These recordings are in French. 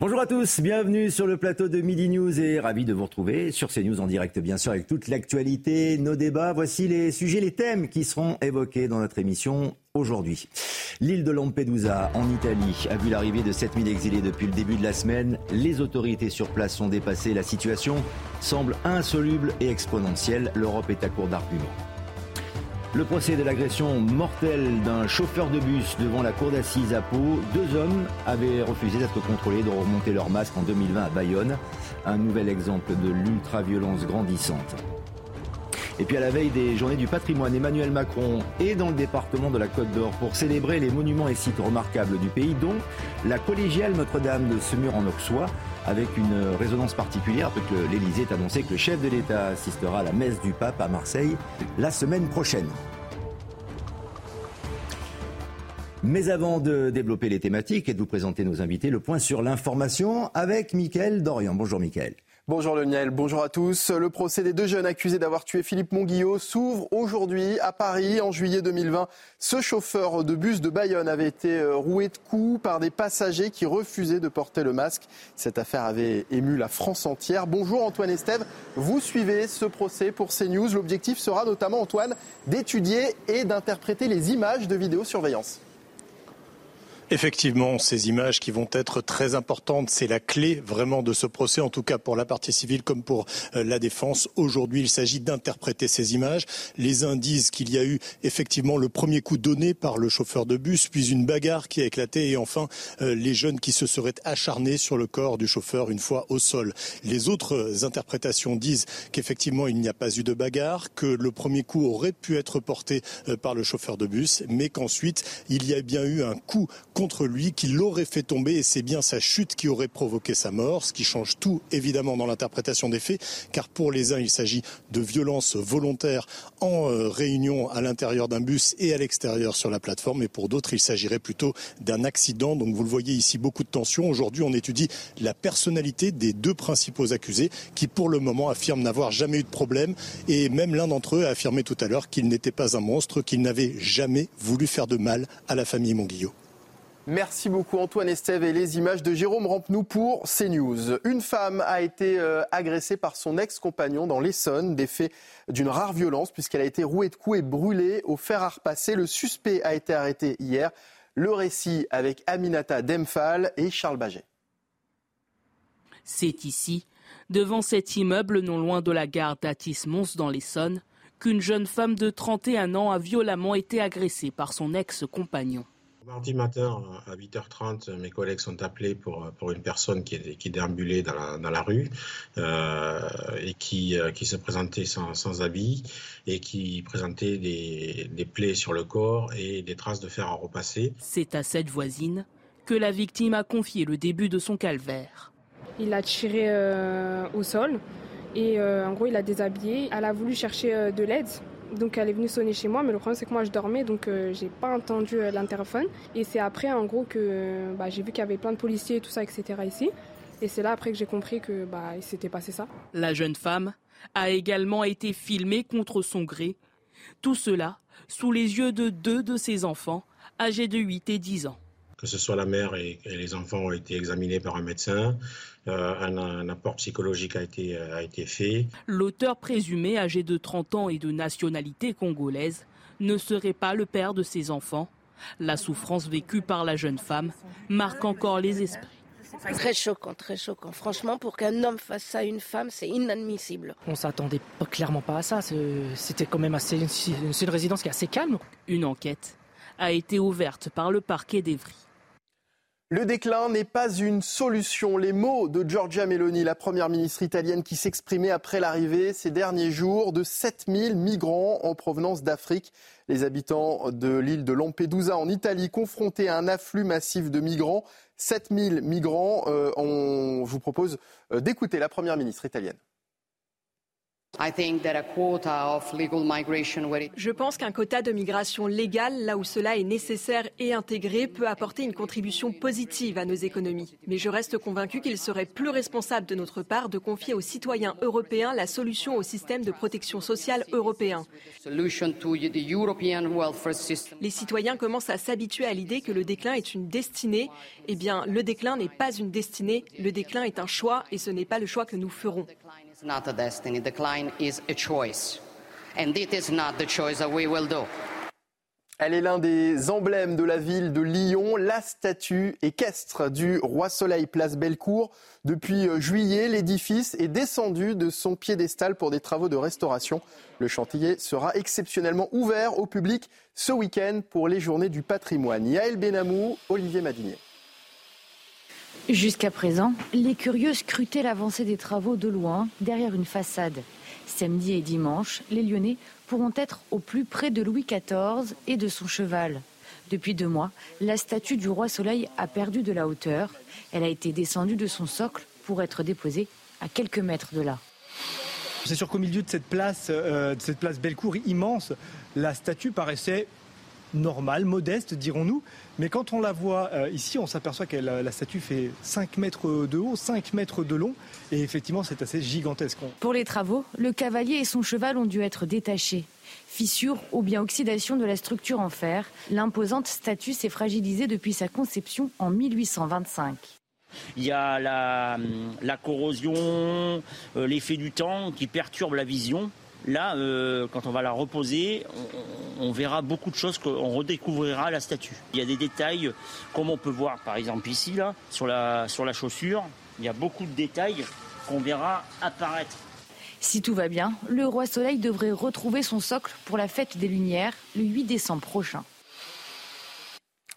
Bonjour à tous, bienvenue sur le plateau de Midi News et ravi de vous retrouver sur CNews en direct bien sûr avec toute l'actualité, nos débats. Voici les sujets, les thèmes qui seront évoqués dans notre émission aujourd'hui. L'île de Lampedusa en Italie a vu l'arrivée de 7000 exilés depuis le début de la semaine. Les autorités sur place sont dépassées, la situation semble insoluble et exponentielle. L'Europe est à court d'arguments. Le procès de l'agression mortelle d'un chauffeur de bus devant la cour d'assises à Pau. Deux hommes avaient refusé d'être contrôlés de remonter leur masque en 2020 à Bayonne. Un nouvel exemple de l'ultra-violence grandissante. Et puis à la veille des journées du patrimoine, Emmanuel Macron est dans le département de la Côte d'Or pour célébrer les monuments et sites remarquables du pays, dont la collégiale Notre-Dame de Semur en Auxois avec une résonance particulière après que l'Élysée ait annoncé que le chef de l'État assistera à la messe du pape à Marseille la semaine prochaine. Mais avant de développer les thématiques et de vous présenter nos invités, le point sur l'information avec Mickaël Dorian. Bonjour Mickaël. Bonjour Lionel, bonjour à tous. Le procès des deux jeunes accusés d'avoir tué Philippe Monguillot s'ouvre aujourd'hui à Paris. En juillet 2020, ce chauffeur de bus de Bayonne avait été euh, roué de coups par des passagers qui refusaient de porter le masque. Cette affaire avait ému la France entière. Bonjour Antoine Estève, vous suivez ce procès pour CNews. L'objectif sera notamment, Antoine, d'étudier et d'interpréter les images de vidéosurveillance. Effectivement, ces images qui vont être très importantes, c'est la clé vraiment de ce procès, en tout cas pour la partie civile comme pour euh, la défense. Aujourd'hui, il s'agit d'interpréter ces images. Les uns disent qu'il y a eu effectivement le premier coup donné par le chauffeur de bus, puis une bagarre qui a éclaté et enfin euh, les jeunes qui se seraient acharnés sur le corps du chauffeur une fois au sol. Les autres interprétations disent qu'effectivement il n'y a pas eu de bagarre, que le premier coup aurait pu être porté euh, par le chauffeur de bus, mais qu'ensuite il y a bien eu un coup contre lui qui l'aurait fait tomber et c'est bien sa chute qui aurait provoqué sa mort, ce qui change tout évidemment dans l'interprétation des faits, car pour les uns il s'agit de violence volontaire en euh, réunion à l'intérieur d'un bus et à l'extérieur sur la plateforme, et pour d'autres il s'agirait plutôt d'un accident. Donc vous le voyez ici, beaucoup de tensions. Aujourd'hui on étudie la personnalité des deux principaux accusés qui pour le moment affirment n'avoir jamais eu de problème et même l'un d'entre eux a affirmé tout à l'heure qu'il n'était pas un monstre, qu'il n'avait jamais voulu faire de mal à la famille Monguillot. Merci beaucoup Antoine Estève et les images de Jérôme Rampenou pour CNews. Une femme a été euh, agressée par son ex-compagnon dans l'Essonne, des faits d'une rare violence puisqu'elle a été rouée de coups et brûlée au fer à repasser. Le suspect a été arrêté hier. Le récit avec Aminata Demphal et Charles Baget. C'est ici, devant cet immeuble non loin de la gare d'Atis-Mons dans l'Essonne, qu'une jeune femme de 31 ans a violemment été agressée par son ex-compagnon. Mardi matin à 8h30, mes collègues sont appelés pour, pour une personne qui, qui déambulait dans la, dans la rue euh, et qui, euh, qui se présentait sans, sans, habit et qui présentait des, des, plaies sur le corps et des traces de fer à repasser. C'est à cette voisine que la victime a confié le début de son calvaire. Il a tiré euh, au sol et euh, en gros il a déshabillé. Elle a voulu chercher euh, de l'aide donc elle est venue sonner chez moi, mais le problème c'est que moi je dormais, donc euh, j'ai pas entendu euh, l'interphone. Et c'est après en gros que bah, j'ai vu qu'il y avait plein de policiers et tout ça, etc. ici. Et c'est là après que j'ai compris que bah, il s'était passé ça. La jeune femme a également été filmée contre son gré. Tout cela sous les yeux de deux de ses enfants, âgés de 8 et 10 ans que ce soit la mère et, les enfants ont été examinés par un médecin. Euh, un, un, apport psychologique a été, euh, a été fait. L'auteur présumé, âgé de 30 ans et de nationalité congolaise, ne serait pas le père de ses enfants. La souffrance vécue par la jeune femme marque encore les esprits. Très choquant, très choquant. Franchement, pour qu'un homme fasse ça à une femme, c'est inadmissible. On s'attendait clairement pas à ça. C'était quand même assez, c'est une résidence qui est assez calme. Une enquête a été ouverte par le parquet d'Evry. Le déclin n'est pas une solution. Les mots de Giorgia Meloni, la première ministre italienne qui s'exprimait après l'arrivée ces derniers jours de 7000 migrants en provenance d'Afrique. Les habitants de l'île de Lampedusa en Italie confrontés à un afflux massif de migrants. 7000 migrants. Euh, on, vous propose euh, d'écouter la première ministre italienne. Je pense qu'un quota de migration légale, là où cela est nécessaire et intégré, peut apporter une contribution positive à nos économies. Mais je reste convaincu qu'il serait plus responsable de notre part de confier aux citoyens européens la solution au système de protection sociale européen. Les citoyens commencent à s'habituer à l'idée que le déclin est une destinée. Eh bien, le déclin n'est pas une destinée, le déclin est un choix et ce n'est pas le choix que nous ferons. Elle est l'un des emblèmes de la ville de Lyon, la statue équestre du roi Soleil place Bellecour. Depuis euh, juillet, l'édifice est descendu de son piédestal pour des travaux de restauration. Le chantier sera exceptionnellement ouvert au public ce week-end pour les journées du patrimoine. Yael Benamou, Olivier Madinier. Jusqu'à présent, les curieux scrutaient l'avancée des travaux de loin, derrière une façade. Samedi et dimanche, les Lyonnais pourront être au plus près de Louis XIV et de son cheval. Depuis deux mois, la statue du roi Soleil a perdu de la hauteur. Elle a été descendue de son socle pour être déposée à quelques mètres de là. C'est sûr qu'au milieu de cette place, euh, de cette place Bellecour immense, la statue paraissait normale, modeste, dirons-nous. Mais quand on la voit euh, ici, on s'aperçoit que la, statue fait 5 mètres de haut, 5 mètres de long. Et effectivement, c'est assez gigantesque. Pour les travaux, le cavalier et son cheval ont dû être détachés. Fissure ou bien oxydation de la structure en fer, l'imposante statue s'est fragilisée depuis sa conception en 1825. Il y a la, corrosion, euh, l'effet du temps qui perturbe la vision. Là, euh, quand on va la reposer, on, verra beaucoup de choses, qu'on redécouvrira la statue. Il y a des détails, comme on peut voir par exemple ici, là, sur la, sur la chaussure, il y a beaucoup de détails qu'on verra apparaître. Si tout va bien, le roi Soleil devrait retrouver son socle pour la fête des Lumières le 8 décembre prochain.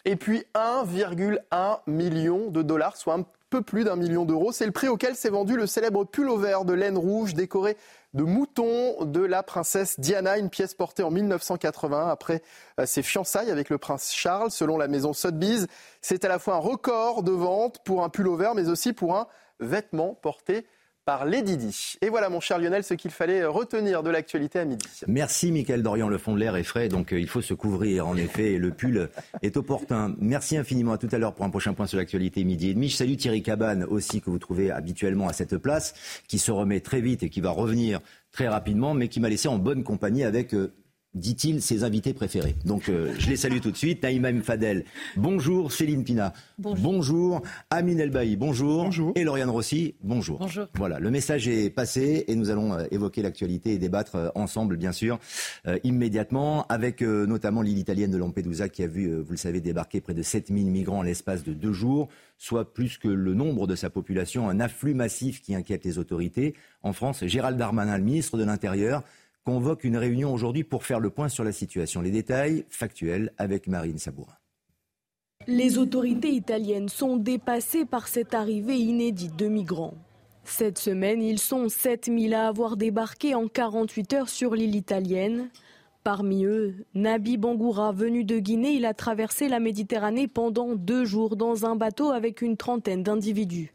Et puis 1,1 million de dollars, soit un peu plus d'un million d'euros. C'est le prix auquel s'est vendu le célèbre pull vert de laine rouge décoré de moutons de la princesse Diana, une pièce portée en 1980 après euh, ses fiançailles avec le prince Charles. Selon la maison Sotheby's, c'est à la fois un record de vente pour un pull vert, mais aussi pour un vêtement porté par Lady Di. Et voilà, mon cher Lionel, ce qu'il fallait retenir de l'actualité à midi. Merci, Michael Dorian. Le fond de l'air est frais, donc euh, il faut se couvrir. En effet, le pull est opportun. Merci infiniment. À tout à l'heure pour un prochain point sur l'actualité midi et demi. Je salue Thierry Cabane aussi, que vous trouvez habituellement à cette place, qui se remet très vite et qui va revenir très rapidement, mais qui m'a laissé en bonne compagnie avec euh, dit-il, ses invités préférés. Donc euh, je les salue tout de suite. Naïma Fadel, bonjour. Céline Pina, bonjour. bonjour. Amine Elbaï, bonjour. bonjour. Et Lauriane Rossi, bonjour. Bonjour. Voilà, le message est passé et nous allons euh, évoquer l'actualité et débattre euh, ensemble, bien sûr, immédiatement, avec notamment l'île italienne de Lampedusa qui a vu, vous le savez, débarquer près de 7000 migrants en l'espace de deux jours, soit plus que le nombre de sa population, un afflux massif qui inquiète les autorités. En France, Gérald Darmanin, le ministre de l'Intérieur, convoque une réunion aujourd'hui pour faire le point sur la situation. Les détails factuels avec Marine Sabourin. Les autorités italiennes sont dépassées par cette arrivée inédite de migrants. Cette semaine, ils sont 7000 à avoir débarqué en 48 heures sur l'île italienne. Parmi eux, Nabi Bangoura, venu de Guinée, il a traversé la Méditerranée pendant deux jours dans un bateau avec une trentaine d'individus.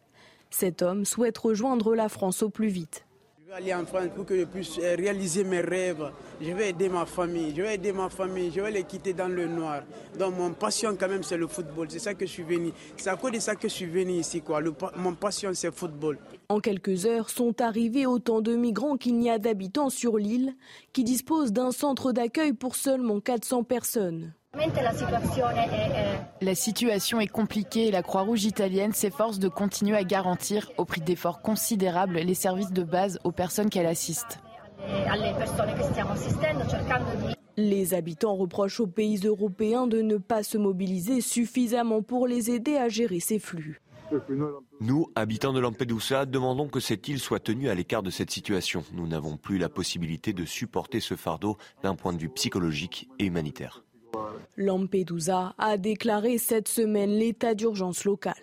Cet homme souhaite rejoindre la France au plus vite. Je vais aller en France pour que je puisse euh, réaliser mes rêves. Je vais aider ma famille. Je vais aider ma famille. Je vais les quitter dans le noir. Donc mon passion quand même c'est le football. C'est ça que je suis venu. C'est à cause de ça que je suis venu ici. Quoi. mon passion c'est le football. En quelques heures sont arrivés autant de migrants qu'il n'y a d'habitants sur l'île qui disposent d'un centre d'accueil pour seulement 400 personnes. La situation est compliquée et la Croix-Rouge italienne s'efforce de continuer à garantir, au prix d'efforts considérables, les services de base aux personnes qu'elle assiste. Les habitants reprochent aux pays européens de ne pas se mobiliser suffisamment pour les aider à gérer ces flux. Nous, habitants de Lampedusa, demandons que cette île soit tenue à l'écart de cette situation. Nous n'avons plus la possibilité de supporter ce fardeau d'un point de vue psychologique et humanitaire. Lampedusa a déclaré cette semaine l'état d'urgence local.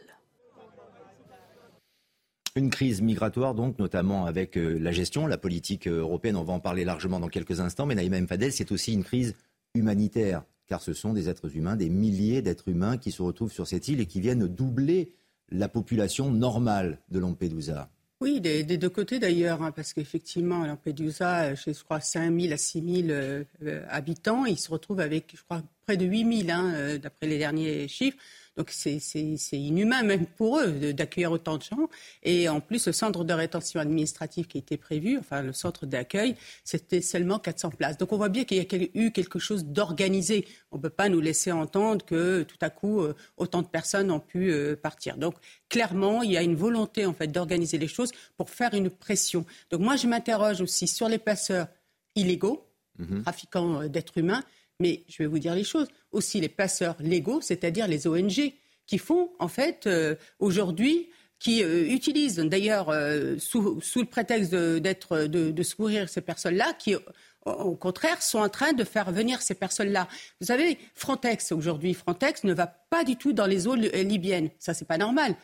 Une crise migratoire, donc, notamment avec euh, la gestion, la politique euh, européenne. On va en parler largement dans quelques instants. Mais Naïma Mfadel, c'est aussi une crise humanitaire, car ce sont des êtres humains, des milliers d'êtres humains qui se retrouvent sur cette île et qui viennent doubler la population normale de Lampedusa. Oui, des, deux côtés d'ailleurs, hein, parce qu'effectivement, à Lampedusa, je crois 5 000 à 6 000 euh, habitants, ils se retrouvent avec, je crois, près de 8 000, hein, euh, d'après les derniers chiffres. Donc c'est inhumain même pour eux d'accueillir autant de gens. Et en plus, le centre de rétention administrative qui était prévu, enfin le centre d'accueil, c'était seulement 400 places. Donc on voit bien qu'il y a eu quelque chose d'organisé. On ne peut pas nous laisser entendre que tout à coup, euh, autant de personnes ont pu euh, partir. Donc clairement, il y a une volonté en fait d'organiser les choses pour faire une pression. Donc moi, je m'interroge aussi sur les passeurs illégaux, mhm. trafiquants euh, d'êtres humains, mais je vais vous dire les choses. Aussi les passeurs légaux, c'est-à-dire les ONG, qui font, en fait, euh, aujourd'hui, qui euh, utilisent, d'ailleurs, euh, sous, le prétexte d'être, de, secourir ces personnes-là, qui, au contraire, sont en train de faire venir ces personnes-là. Vous savez, Frontex, aujourd'hui, Frontex ne va pas du tout dans les eaux libyennes. Ça, c'est pas normal.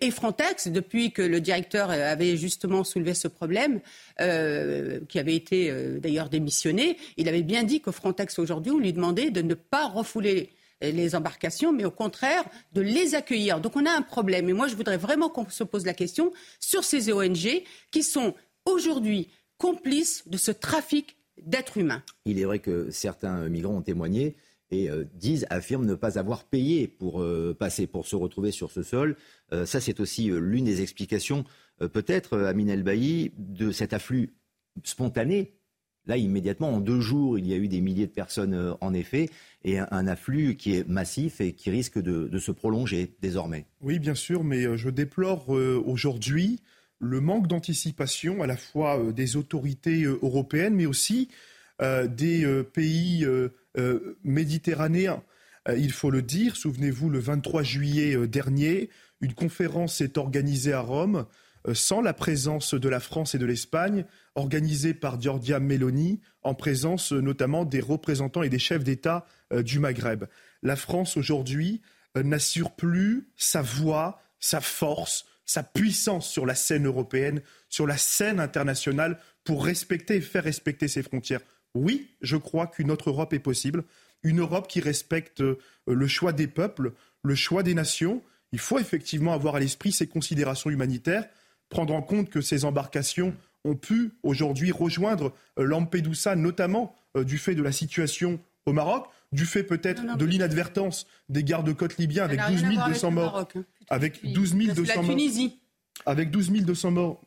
Et Frontex, depuis que le directeur avait justement soulevé ce problème, euh, qui avait été euh, d'ailleurs démissionné, il avait bien dit que Frontex aujourd'hui, on lui demandait de ne pas refouler les embarcations, mais au contraire de les accueillir. Donc on a un problème. Et moi, je voudrais vraiment qu'on se pose la question sur ces ONG qui sont aujourd'hui complices de ce trafic d'êtres humains. Il est vrai que certains migrants ont témoigné et euh, disent, affirment ne pas avoir payé pour euh, passer, pour se retrouver sur ce sol. Euh, ça, c'est aussi l'une des explications, peut-être, Amine El Bailly, de cet afflux spontané. Là, immédiatement, en deux jours, il y a eu des milliers de personnes, en effet, et un, afflux qui est massif et qui risque de, de, se prolonger désormais. Oui, bien sûr, mais je déplore aujourd'hui le manque d'anticipation à la fois des autorités européennes, mais aussi des pays euh, méditerranéen. Euh, il faut le dire, souvenez-vous, le 23 juillet euh, dernier, une conférence est organisée à Rome sans la présence de la France et de l'Espagne, organisée par Giorgia Meloni, en présence notamment des représentants et des chefs d'État du Maghreb. La France aujourd'hui n'assure plus sa voix, sa force, sa puissance sur la scène européenne, sur la scène internationale pour respecter et faire respecter ses frontières. Oui, je crois qu'une autre Europe est possible, une Europe qui respecte euh, le choix des peuples, le choix des nations. Il faut effectivement avoir à l'esprit ces considérations humanitaires, prendre en compte que ces embarcations ont pu aujourd'hui rejoindre euh, Lampedusa, notamment euh, du fait de la situation au Maroc, du fait peut-être de l'inadvertance des gardes-côtes libyens avec 12 200 morts. Avec 12 200 morts. Avec 12 200 morts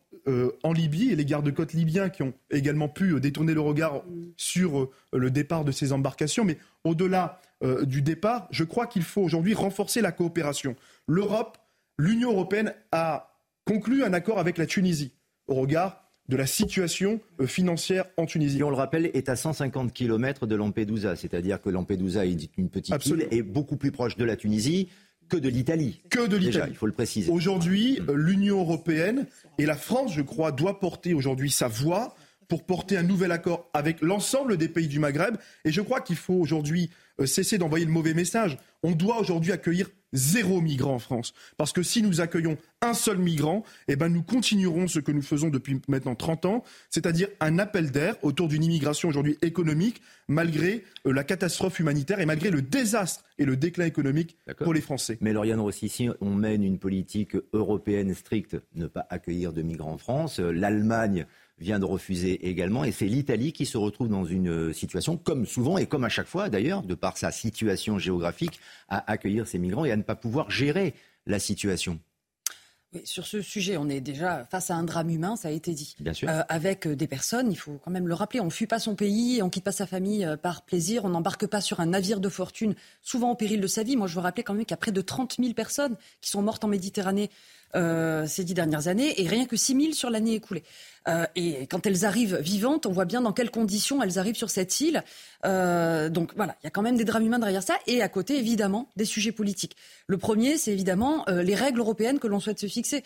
en Libye et les gardes-côtes libyens qui ont également pu euh, détourner le regard sur euh, le départ de ces embarcations. Mais au-delà du départ, je crois qu'il faut aujourd'hui renforcer la coopération. L'Europe, l'Union européenne a conclu un accord avec la Tunisie au regard de la situation financière en Tunisie. On le rappelle, est à 150 km de Lampedusa, c'est-à-dire que Lampedusa est une petite île et beaucoup plus proche de la Tunisie que de l'Italie. Que de l'Italie. il faut le préciser. Aujourd'hui, euh, l'Union européenne et la France, je crois, doit porter aujourd'hui sa voix pour porter un nouvel accord avec l'ensemble des pays du Maghreb. Et je crois qu'il faut aujourd'hui euh, cesser d'envoyer le mauvais message. On doit aujourd'hui accueillir zéro migrant en France. Parce que si nous accueillons un seul migrant, eh ben nous continuerons ce que nous faisons depuis maintenant 30 ans, c'est-à-dire un appel d'air autour d'une immigration aujourd'hui économique, malgré euh, la catastrophe humanitaire et malgré le désastre et le déclin économique pour les Français. Mais Lauriane Rossi, si on mène une politique européenne stricte, ne pas accueillir de migrants en France, euh, l'Allemagne vient de refuser également. Et c'est l'Italie qui se retrouve dans une situation, comme souvent et comme à chaque fois d'ailleurs, de par sa situation géographique, à accueillir ces migrants et à ne pas pouvoir gérer la situation. Oui, sur ce sujet, on est déjà face à un drame humain, ça a été dit. Bien sûr. Euh, avec euh, des personnes, il faut quand même le rappeler, on ne fuit pas son pays, on quitte pas sa famille euh, par plaisir, on n'embarque pas sur un navire de fortune, souvent au péril de sa vie. Moi, je veux rappeler quand même qu'il y a près de 30 000 personnes qui sont mortes en Méditerranée ces dix dernières années, et rien que 6 000 sur l'année écoulée. Euh, et quand elles arrivent vivantes, on voit bien dans quelles conditions elles arrivent sur cette île. Euh, donc voilà, il y a quand même des drames humains derrière ça. Et à côté, évidemment, des sujets politiques. Le premier, c'est évidemment euh, les règles européennes que l'on souhaite se fixer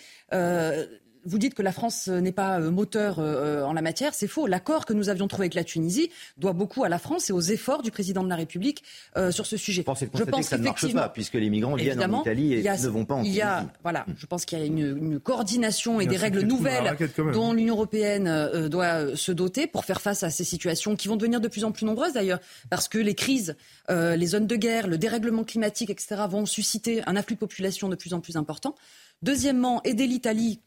vous dites que la France n'est pas euh, moteur euh, en la matière, c'est faux. L'accord que nous avions trouvé avec la Tunisie doit beaucoup à la France et aux efforts du président de la République euh, sur ce sujet. je pense que ça ne marche pas, puisque les migrants viennent en Italie et ne vont pas en il y a, Voilà, je pense qu'il y a une, coordination et des règles nouvelles dont l'Union européenne doit se doter pour faire face à ces situations qui vont devenir de plus en plus nombreuses d'ailleurs, parce que les crises, les zones de guerre, le dérèglement climatique, etc., vont susciter un afflux de population de plus en plus important. Deuxièmement, aider l'Italie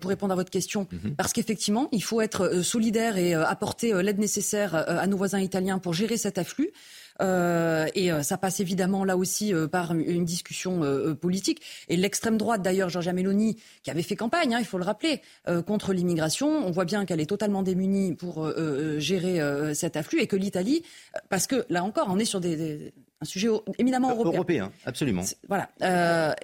pour répondre à votre question, mhm. parce qu'effectivement, il faut être solidaire et apporter l'aide nécessaire à nos voisins italiens pour gérer cet afflux. Euh, et euh, ça passe évidemment là aussi euh, par une discussion politique. Et l'extrême droite, d'ailleurs, Giorgia Meloni, qui avait fait campagne, hein, il faut le rappeler, contre l'immigration, on voit bien qu'elle est totalement démunie pour gérer cet afflux et que l'Italie, parce que là encore, on est sur des, un sujet éminemment européen. Européen, absolument. Voilà.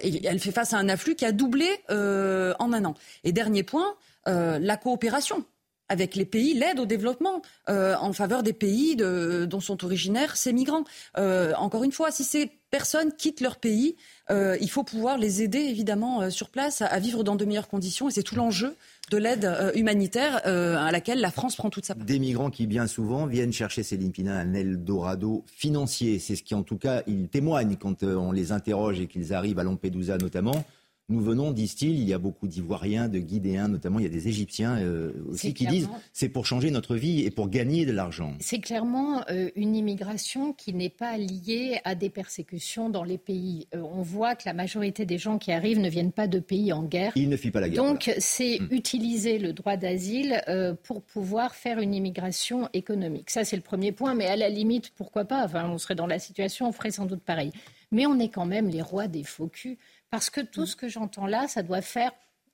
et elle fait face à un afflux qui a doublé en un an. Et dernier point, la coopération avec les pays, l'aide au développement euh, en faveur des pays de, dont sont originaires ces migrants. Euh, encore une fois, si ces personnes quittent leur pays, euh, il faut pouvoir les aider évidemment sur place à, vivre dans de meilleures conditions et c'est tout l'enjeu de l'aide humanitaire à laquelle la France prend toute sa part. Des migrants qui bien souvent viennent chercher Céline Pina un Eldorado financier. C'est ce qui en tout cas ils témoignent quand on les interroge et qu'ils arrivent à Lampedusa notamment. Nous venons, disent-ils, il y a beaucoup d'Ivoiriens, de Guinéens notamment, il y a des Égyptiens euh, aussi qui disent c'est pour changer notre vie et pour gagner de l'argent. C'est clairement euh, une immigration qui n'est pas liée à des persécutions dans les pays. Euh, on voit que la majorité des gens qui arrivent ne viennent pas de pays en guerre. Ils ne fuient pas la guerre. Donc c'est hmm. utiliser le droit d'asile pour pouvoir faire une immigration économique. Ça c'est le premier point, mais à la limite, pourquoi pas? Enfin, on serait dans la situation, on ferait sans doute pareil. Mais on est quand même les rois des faux culs. Parce que tout mm. ce que j'entends là, ça doit faire,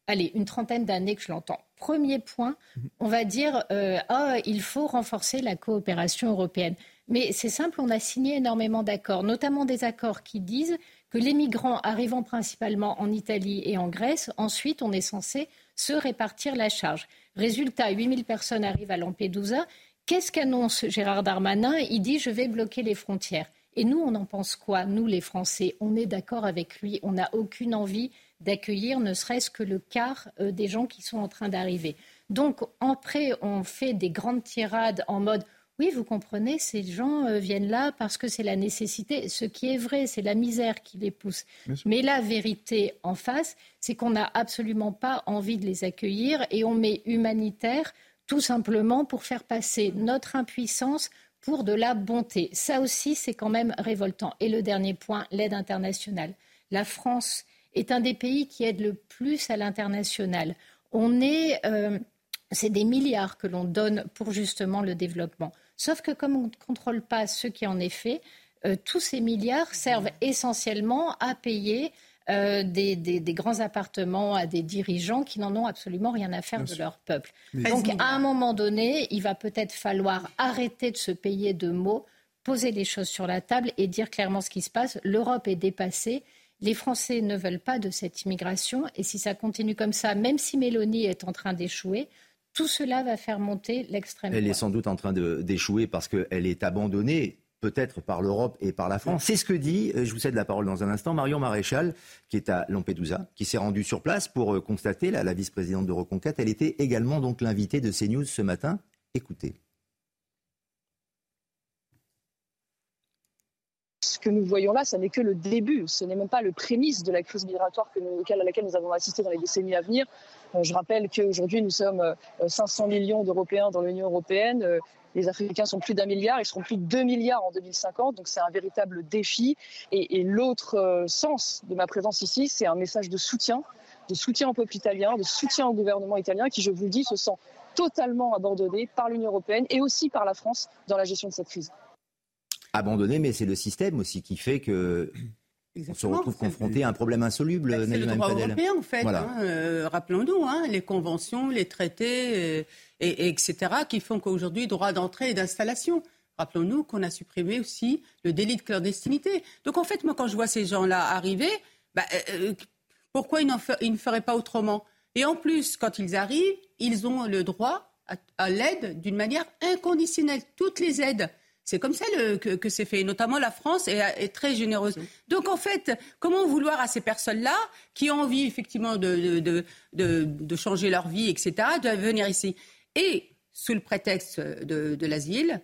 allez, une trentaine d'années que je l'entends. Premier point, mm-hmm. on va dire, euh, oh, il faut renforcer la coopération européenne. Mais c'est simple, on a signé énormément d'accords, notamment des accords qui disent que les migrants arrivant principalement en Italie et en Grèce, ensuite on est censé se répartir la charge. Résultat, 8000 personnes arrivent à Lampedusa. Qu'est-ce qu'annonce Gérard Darmanin? Il dit je vais bloquer les frontières. Et nous, on en pense quoi Nous, les Français, on est d'accord avec lui. On n'a aucune envie d'accueillir ne serait-ce que le quart euh, des gens qui sont en train d'arriver. Donc, après, on fait des grandes tirades en mode oui, vous comprenez, ces gens euh, viennent là parce que c'est la nécessité. Ce qui est vrai, c'est la misère qui les pousse. Mais la vérité en face, c'est qu'on n'a absolument pas envie de les accueillir et on met humanitaire tout simplement pour faire passer notre impuissance pour de la bonté. Ça aussi, c'est quand même révoltant. Et le dernier point, l'aide internationale. La France est un des pays qui aide le plus à l'international. On est, euh, c'est des milliards que l'on donne pour justement le développement. Sauf que comme on ne contrôle pas ce qui en est fait, euh, tous ces milliards servent essentiellement à payer euh, des, grands appartements à des dirigeants qui n'en ont absolument rien à faire de leur peuple. Donc, à un moment donné, il va peut-être falloir arrêter de se payer de mots, poser les choses sur la table et dire clairement ce qui se passe. L'Europe est dépassée. Les Français ne veulent pas de cette immigration. Et si ça continue comme ça, même si Mélanie est en train d'échouer, tout cela va faire monter l'extrême Elle est sans doute en train d'échouer parce qu'elle est abandonnée peut-être par l'Europe et par la France. C'est ce que dit, euh, je vous cède la parole dans un instant, Marion Maréchal, qui est à Lampedusa, qui s'est rendue sur place pour euh, constater, la vice-présidente de Reconquête, elle était également donc l'invitée de CNews ce matin. Écoutez. Ce que nous voyons là, ce n'est que le début, ce n'est même pas le prémisse de la crise migratoire à laquelle nous avons assisté dans les décennies à venir. Euh, je rappelle qu'aujourd'hui, nous sommes 500 millions d'Européens dans l'Union européenne. Les Africains sont plus d'un milliard, ils seront plus de 2 milliards en 2050, donc c'est un véritable défi. Et, l'autre euh, sens de ma présence ici, c'est un message de soutien, de soutien au peuple italien, de soutien au gouvernement italien qui, je vous le dis, se sent totalement abandonné par l'Union européenne et aussi par la France dans la gestion de cette crise. Abandonné, mais c'est le système aussi qui fait que on se retrouve confronté à un problème insoluble. C'est le droit européen, en fait. Hein, euh, rappelons-nous, hein, les conventions, les traités, euh, et, etc., qui font qu'aujourd'hui, droit d'entrée et d'installation. Rappelons-nous qu'on a supprimé aussi le délit de clandestinité. Donc, en fait, moi, quand je vois ces gens-là arriver, bah, euh, pourquoi ils, ne feraient pas autrement? Et en plus, quand ils arrivent, ils ont le droit à l'aide d'une manière inconditionnelle. Toutes les aides c'est comme ça que, c'est fait. Notamment la France est, très généreuse. Donc en fait, comment vouloir à ces personnes-là qui ont envie effectivement de, de, changer leur vie, etc., de venir ici? Et sous le prétexte de, l'asile,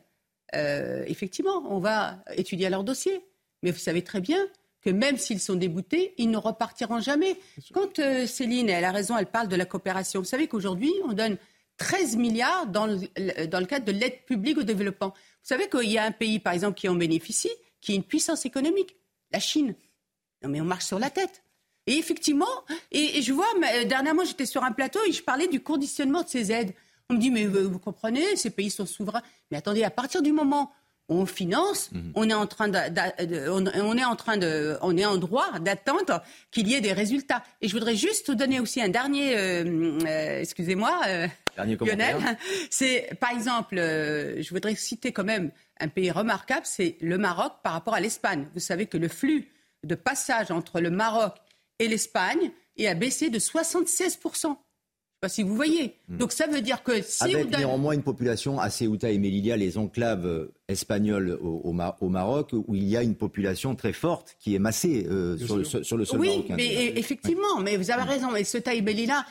euh, effectivement, on va étudier leur dossier. Mais vous savez très bien que même s'ils sont déboutés, ils ne repartiront jamais. Quand euh, Céline, elle a raison, elle parle de la coopération. Vous savez qu'aujourd'hui, on donne 13 milliards dans le, dans le cadre de l'aide publique au développement. Vous savez qu'il y a un pays, par exemple, qui en bénéficie, qui est une puissance économique, la Chine. Non, mais on marche sur la tête. Et effectivement, et, je vois, dernièrement, j'étais sur un plateau et je parlais du conditionnement de ces aides. On me dit, mais vous, comprenez, ces pays sont souverains. Mais attendez, à partir du moment où on finance, mhm. on est en train de, on, est en train de, on est en droit d'attendre qu'il y ait des résultats. Et je voudrais juste donner aussi un dernier, euh, euh, excusez-moi, euh, Lionel. C'est par exemple, je voudrais citer quand même un pays remarquable, c'est le Maroc par rapport à l'Espagne. Vous savez que le flux de passage entre le Maroc et l'Espagne est a baissé de 76% pas si vous voyez. Hmm. Donc ça veut dire que si Avec néanmoins une population à Ceuta et Melilla, les enclaves euh, espagnoles au, Maroc, où il y a une population très forte qui est massée euh, sur, le, sur, le, sol oui, marocain. Oui, mais effectivement, mais vous avez raison. Mais Ceuta et Melilla,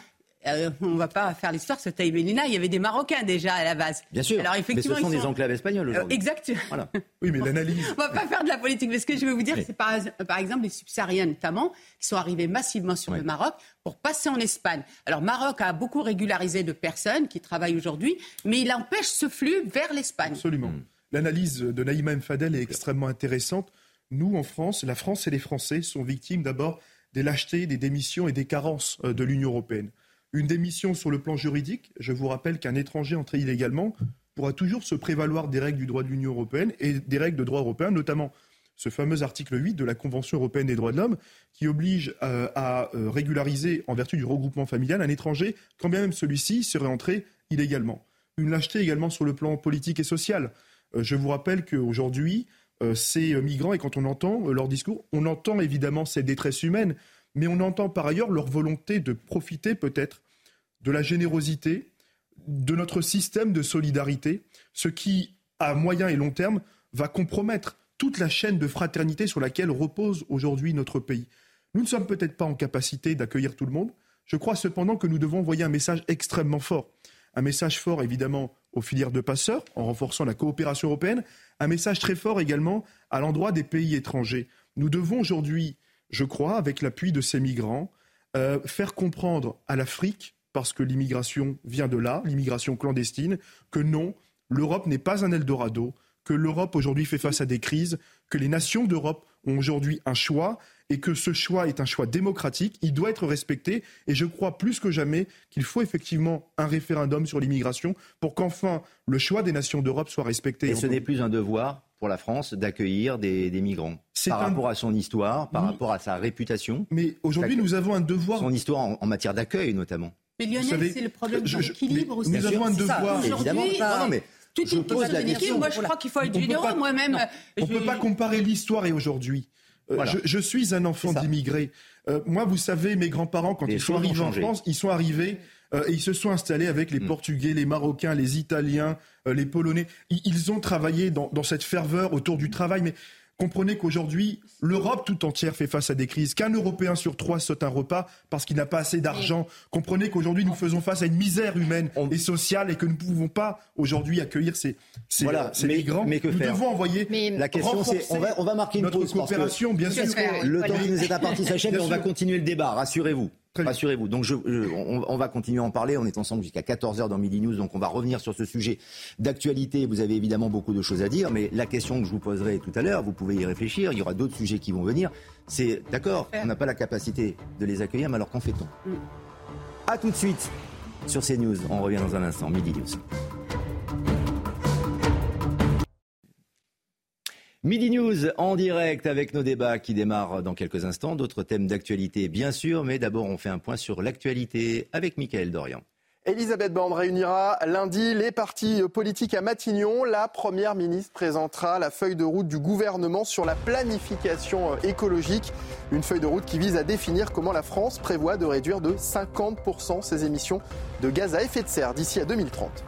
euh, on ne va pas faire l'histoire, ce Taïbelina, il y avait des Marocains déjà à la base. Bien sûr. Alors, effectivement, mais ce sont des enclaves espagnoles aujourd'hui. exact. Voilà. Oui, mais l'analyse. on ne va pas faire de la politique. Mais ce que je veux vous dire, c'est par, par, exemple les subsahariens notamment, qui sont arrivés massivement sur le Maroc pour passer en Espagne. Alors, Maroc a beaucoup régularisé de personnes qui travaillent aujourd'hui, mais il empêche ce flux vers l'Espagne. Absolument. Hmm. L'analyse de Naïma Mfadel est extrêmement intéressante. Nous, en France, la France et les Français sont victimes d'abord des lâchetés, des démissions et des carences euh, de l'Union européenne. Une démission sur le plan juridique, je vous rappelle qu'un étranger entré illégalement pourra toujours se prévaloir des règles du droit de l'Union européenne et des règles de droit européen, notamment ce fameux article 8 de la Convention européenne des droits de l'homme qui oblige euh, à euh, régulariser en vertu du regroupement familial un étranger quand bien même celui-ci serait entré illégalement. Une lâcheté également sur le plan politique et social. Euh, je vous rappelle qu'aujourd'hui, ces migrants, et quand on entend leur discours, on entend évidemment ces détresses humaines, mais on entend par ailleurs leur volonté de profiter peut-être de la générosité, de notre système de solidarité, ce qui, à moyen et long terme, va compromettre toute la chaîne de fraternité sur laquelle repose aujourd'hui notre pays. Nous ne sommes peut-être pas en capacité d'accueillir tout le monde. Je crois cependant que nous devons envoyer un message extrêmement fort. Un message fort, évidemment, aux filières de passeurs, en renforçant la coopération européenne. Un message très fort également à l'endroit des pays étrangers. Nous devons aujourd'hui, je crois, avec l'appui de ces migrants, euh, faire comprendre à l'Afrique parce que l'immigration vient de là, l'immigration clandestine, que non, l'Europe n'est pas un Eldorado, que l'Europe aujourd'hui fait face à des crises, que les nations d'Europe ont aujourd'hui un choix et que ce choix est un choix démocratique, il doit être respecté et je crois plus que jamais qu'il faut effectivement un référendum sur l'immigration pour qu'enfin le choix des nations d'Europe soit respecté. Et ce n'est plus un devoir pour la France d'accueillir des, migrants par rapport à son histoire, par rapport à sa réputation. Mais aujourd'hui nous avons un devoir. Son histoire en matière d'accueil notamment. Mais Lionel, c'est le problème d'équilibre aussi. Nous avons un devoir. Évidemment. Non, mais tout je pose la question. Moi, je crois qu'il faut être généreux. Moi-même. On ne peut pas comparer l'histoire et aujourd'hui. Euh, je, suis un enfant d'immigrés. Euh, moi, vous savez, mes grands-parents, quand ils sont arrivés en France, ils sont arrivés euh, et ils se sont installés avec les mm. Portugais, les Marocains, les Italiens, les Polonais. Ils, ont travaillé dans, dans, cette ferveur autour du travail. Mais Comprenez qu'aujourd'hui, l'Europe tout entière fait face à des crises, qu'un Européen sur trois saute un repas parce qu'il n'a pas assez d'argent. Comprenez qu'aujourd'hui, nous faisons face à une misère humaine et sociale et que nous ne pouvons pas aujourd'hui accueillir ces, ces, migrants. Mais que nous devons envoyer. la question, c'est on va, on va marquer une notre coopération, bien sûr. Le temps qui nous est imparti s'achève, mais on va continuer le débat. Rassurez-vous. Rassurez-vous. Donc, je, on, va continuer à en parler. On est ensemble jusqu'à 14h dans Midi News. Donc, on va revenir sur ce sujet d'actualité. Vous avez évidemment beaucoup de choses à dire. Mais la question que je vous poserai tout à l'heure, vous pouvez y réfléchir. Il y aura d'autres sujets qui vont venir. C'est d'accord, on n'a pas la capacité de les accueillir, mais alors qu'en fait-on? Mm. A tout de suite sur CNews. On revient dans un instant. Midi News. Midi News en direct avec nos débats qui démarrent dans quelques instants. D'autres thèmes d'actualité, bien sûr, mais d'abord, on fait un point sur l'actualité avec Michael Dorian. Elisabeth Borne réunira lundi les partis politiques à Matignon. La Première ministre présentera la feuille de route du gouvernement sur la planification écologique. Une feuille de route qui vise à définir comment la France prévoit de réduire de 50% ses émissions de gaz à effet de serre d'ici à 2030.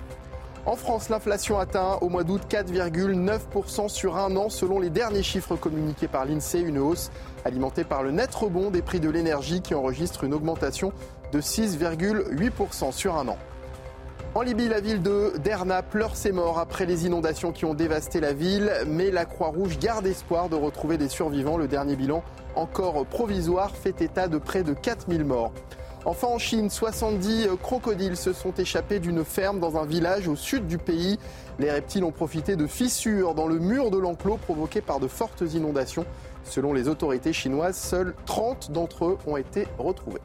En France, l'inflation atteint au mois d'août 4,9% sur un an selon les derniers chiffres communiqués par l'INSEE, une hausse alimentée par le net rebond des prix de l'énergie qui enregistre une augmentation de 6,8% sur un an. En Libye, la ville de Derna pleure ses morts après les inondations qui ont dévasté la ville, mais la Croix-Rouge garde espoir de retrouver des survivants. Le dernier bilan, encore provisoire, fait état de près de 4000 morts. Enfin, en Chine, 70 crocodiles se sont échappés d'une ferme dans un village au sud du pays. Les reptiles ont profité de fissures dans le mur de l'enclos provoquées par de fortes inondations. Selon les autorités chinoises, seuls 30 d'entre eux ont été retrouvés.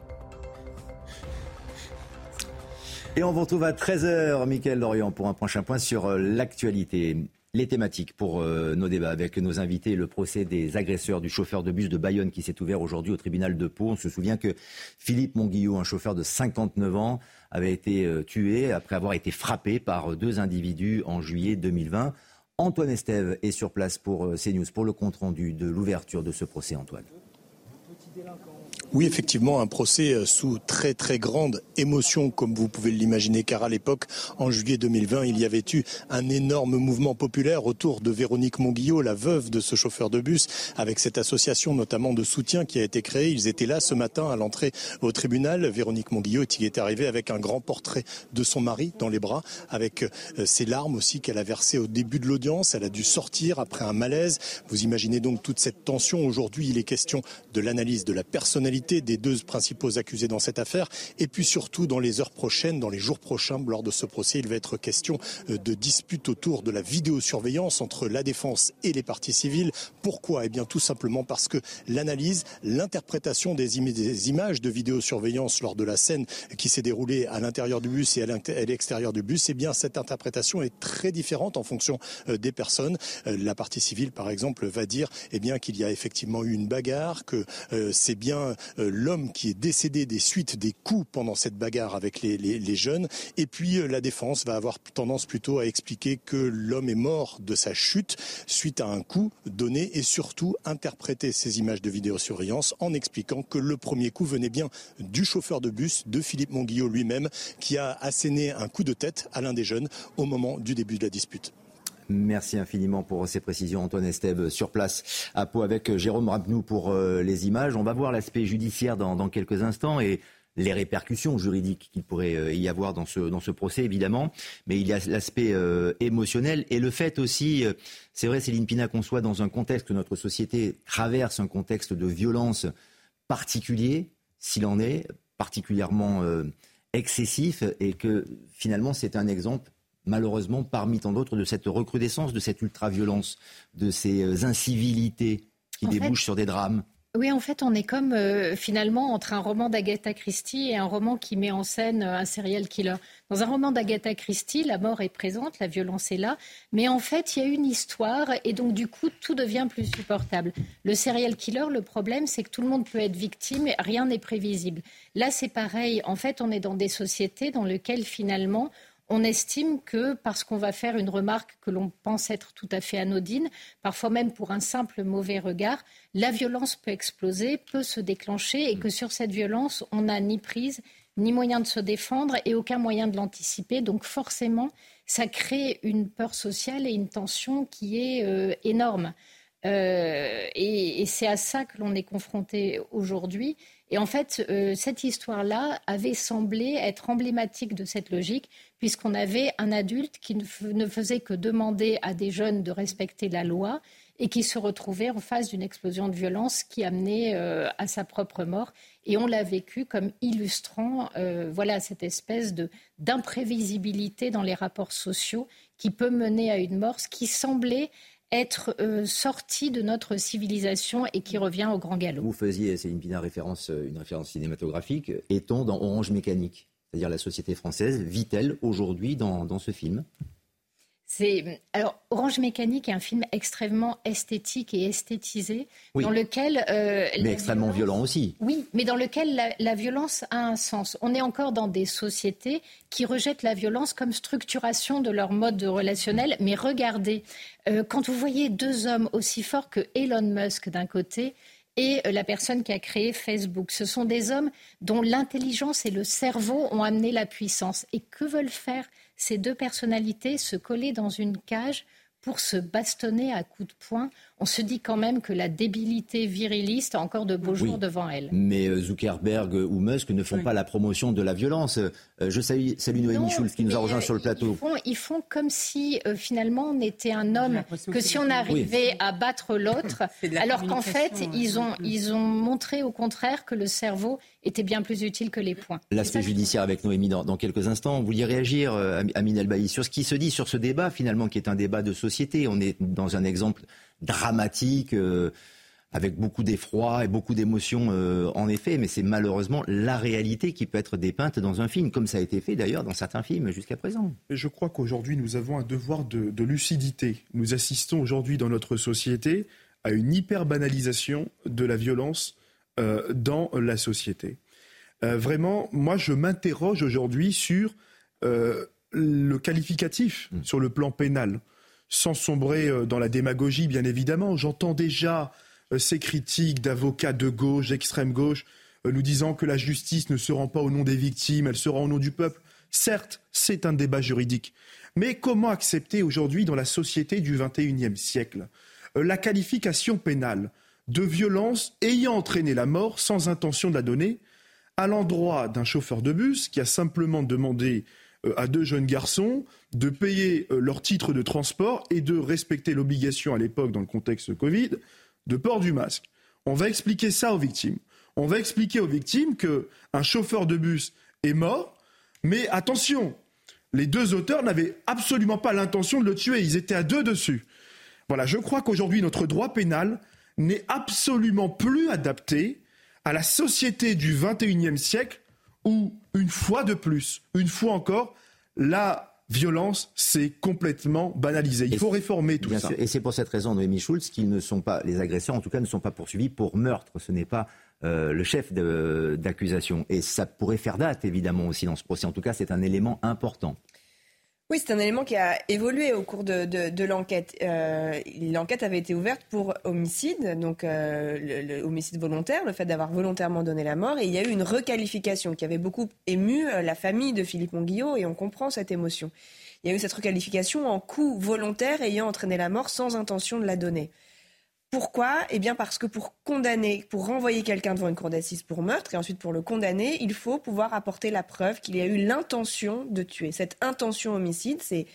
Et on vous retrouve à 13h, Mickaël Lorient, pour un prochain point sur euh, l'actualité. Les thématiques pour euh, nos débats avec nos invités, le procès des agresseurs du chauffeur de bus de Bayonne qui s'est ouvert aujourd'hui au tribunal de Pau. On se souvient que Philippe Monguillot, un chauffeur de 59 ans, avait été euh, tué après avoir été frappé par deux individus en juillet 2020. Antoine Estève est sur place pour CNews pour le compte-rendu de l'ouverture de ce procès, Antoine. Oui, effectivement, un procès euh, sous très très grande émotion, comme vous pouvez l'imaginer, car à l'époque, en juillet 2020, il y avait eu un énorme mouvement populaire autour de Véronique Monguillot, la veuve de ce chauffeur de bus, avec cette association notamment de soutien qui a été créée. Ils étaient là ce matin à l'entrée au tribunal. Véronique Monguillot y est arrivée avec un grand portrait de son mari dans les bras, avec euh, ses larmes aussi qu'elle a versées au début de l'audience. Elle a dû sortir après un malaise. Vous imaginez donc toute cette tension. Aujourd'hui, il est question de l'analyse de la personnalité des deux principaux accusés dans cette affaire. Et puis surtout, dans les heures prochaines, dans les jours prochains, lors de ce procès, il va être question euh, de disputes autour de la vidéosurveillance entre la défense et les parties civiles. Pourquoi? Eh bien, tout simplement parce que l'analyse, l'interprétation des, images de vidéosurveillance lors de la scène qui s'est déroulée à l'intérieur du bus et à l'extérieur du bus, eh bien, cette interprétation est très différente en fonction euh, des personnes. Euh, la partie civile, par exemple, va dire eh bien qu'il y a effectivement eu une bagarre, que c'est bien euh, l'homme qui est décédé des suites des coups pendant cette bagarre avec les, jeunes. Et puis euh, la défense va avoir tendance plutôt à expliquer que l'homme est mort de sa chute suite à un coup donné et surtout interpréter ces images de vidéosurveillance en expliquant que le premier coup venait bien du chauffeur de bus, de Philippe Monguillot lui-même, qui a asséné un coup de tête à l'un des jeunes au moment du début de la dispute. Merci infiniment pour ces précisions. Antoine Estève sur place à Pau avec Jérôme Rabnou pour euh, les images. On va voir l'aspect judiciaire dans, quelques instants et les répercussions juridiques qu'il pourrait euh, y avoir dans ce, procès, évidemment. Mais il y a l'aspect euh, émotionnel et le fait aussi, c'est vrai, Céline Pina, qu'on soit dans un contexte que notre société traverse, un contexte de violence particulier, s'il en est, particulièrement excessif, et que finalement c'est un exemple malheureusement, parmi tant d'autres, de cette recrudescence, de cette ultra-violence, de ces euh, incivilités qui débouchent sur des drames oui, en fait, on est comme euh, finalement entre un roman d'Agatha Christie et un roman qui met en scène euh, un serial killer. Dans un roman d'Agatha Christie, la mort est présente, la violence est là, mais en fait, il y a une histoire et donc du coup, tout devient plus supportable. Le serial killer, le problème, c'est que tout le monde peut être victime, et rien n'est prévisible. Là, c'est pareil. En fait, on est dans des sociétés dans lesquelles finalement, on estime que parce qu'on va faire une remarque que l'on pense être tout à fait anodine, parfois même pour un simple mauvais regard, la violence peut exploser, peut se déclencher et que sur cette violence, on n'a ni prise, ni moyen de se défendre et aucun moyen de l'anticiper. Donc forcément, ça crée une peur sociale et une tension qui est euh, énorme. Euh, et, c'est à ça que l'on est confronté aujourd'hui. Et en fait, euh, cette histoire-là avait semblé être emblématique de cette logique, puisqu'on avait un adulte qui ne faisait que demander à des jeunes de respecter la loi et qui se retrouvait en face d'une explosion de violence qui amenait euh, à sa propre mort. Et on l'a vécu comme illustrant voilà, cette espèce d'imprévisibilité dans les rapports sociaux qui peut mener à une mort, ce qui semblait être euh, sorti de notre civilisation et qui revient au grand galop. Vous faisiez, c'est une référence, une référence cinématographique. Est-on dans Orange Mécanique? C'est-à-dire la société française, vit-elle aujourd'hui dans, ce film? Alors Orange Mécanique est un film extrêmement esthétique et esthétisé dans lequel euh, mais extrêmement violent aussi. Oui, mais dans lequel la, violence a un sens. On est encore dans des sociétés qui rejettent la violence comme structuration de leur mode relationnel. Mais regardez, euh, quand vous voyez deux hommes aussi forts que Elon Musk d'un côté et euh, la personne qui a créé Facebook. Ce sont des hommes dont l'intelligence et le cerveau ont amené la puissance. Et que veulent faire ces deux personnalités Se coller dans une cage pour se bastonner à coups de poing on se dit quand même que la débilité viriliste a encore de beaux jours devant elle. Mais euh, Zuckerberg ou Musk ne font pas la promotion de la violence. Euh, je salue, Noémie Schulz qui nous a rejoint sur le plateau. Ils font, comme si euh, finalement on était un homme, que, si on arrivait à battre l'autre, alors qu'en fait ils ont, ils ont montré au contraire que le cerveau était bien plus utile que les poings. L'aspect judiciaire avec Noémie dans, dans, quelques instants. Vous vouliez réagir, Amine El sur ce qui se dit sur ce débat finalement qui est un débat de société. On est dans un exemple dramatique, euh, avec beaucoup d'effroi et beaucoup d'émotions euh, en effet, mais c'est malheureusement la réalité qui peut être dépeinte dans un film, comme ça a été fait d'ailleurs dans certains films jusqu'à présent. je crois qu'aujourd'hui nous avons un devoir de, lucidité. Nous assistons aujourd'hui dans notre société à une hyper-banalisation de la violence euh, dans la société. Euh, vraiment, moi je m'interroge aujourd'hui sur le qualificatif mm. sur le plan pénal, sans sombrer dans la démagogie bien évidemment. J'entends déjà euh, ces critiques d'avocats de gauche, d'extrême gauche, euh, nous disant que la justice ne se rend pas au nom des victimes, elle se rend au nom du peuple. Certes, c'est un débat juridique. Mais comment accepter aujourd'hui, dans la société du XXIe siècle, euh, la qualification pénale de violence ayant entraîné la mort sans intention de la donner à l'endroit d'un chauffeur de bus qui a simplement demandé à deux jeunes garçons de payer leur titre de transport et de respecter l'obligation à l'époque, dans le contexte Covid, de port du masque. On va expliquer ça aux victimes. On va expliquer aux victimes qu'un chauffeur de bus est mort, mais attention, les deux auteurs n'avaient absolument pas l'intention de le tuer, ils étaient à deux dessus. Voilà, je crois qu'aujourd'hui notre droit pénal n'est absolument plus adapté à la société du XXIe siècle où, une fois de plus, une fois encore, la violence, c'est complètement banalisé. Il faut réformer tout ça. Et c'est pour cette raison, Noémie Schulz, qu'ils ne sont pas, les agresseurs en tout cas, ne sont pas poursuivis pour meurtre. Ce n'est pas euh, le chef d'accusation. Et ça pourrait faire date, évidemment, aussi dans ce procès. En tout cas, c'est un élément important. Oui, c'est un élément qui a évolué au cours de, l'enquête. Euh, l'enquête avait été ouverte pour homicide, donc euh, le, homicide volontaire, le fait d'avoir volontairement donné la mort. Et il y a eu une requalification qui avait beaucoup ému euh, la famille de Philippe Monguillot, et on comprend cette émotion. Il y a eu cette requalification en coup volontaire ayant entraîné la mort sans intention de la donner. Pourquoi? Eh bien parce que pour condamner, pour renvoyer quelqu'un devant une cour d'assises pour meurtre et ensuite pour le condamner, il faut pouvoir apporter la preuve qu'il y a eu l'intention de tuer. Cette intention homicide, c'est,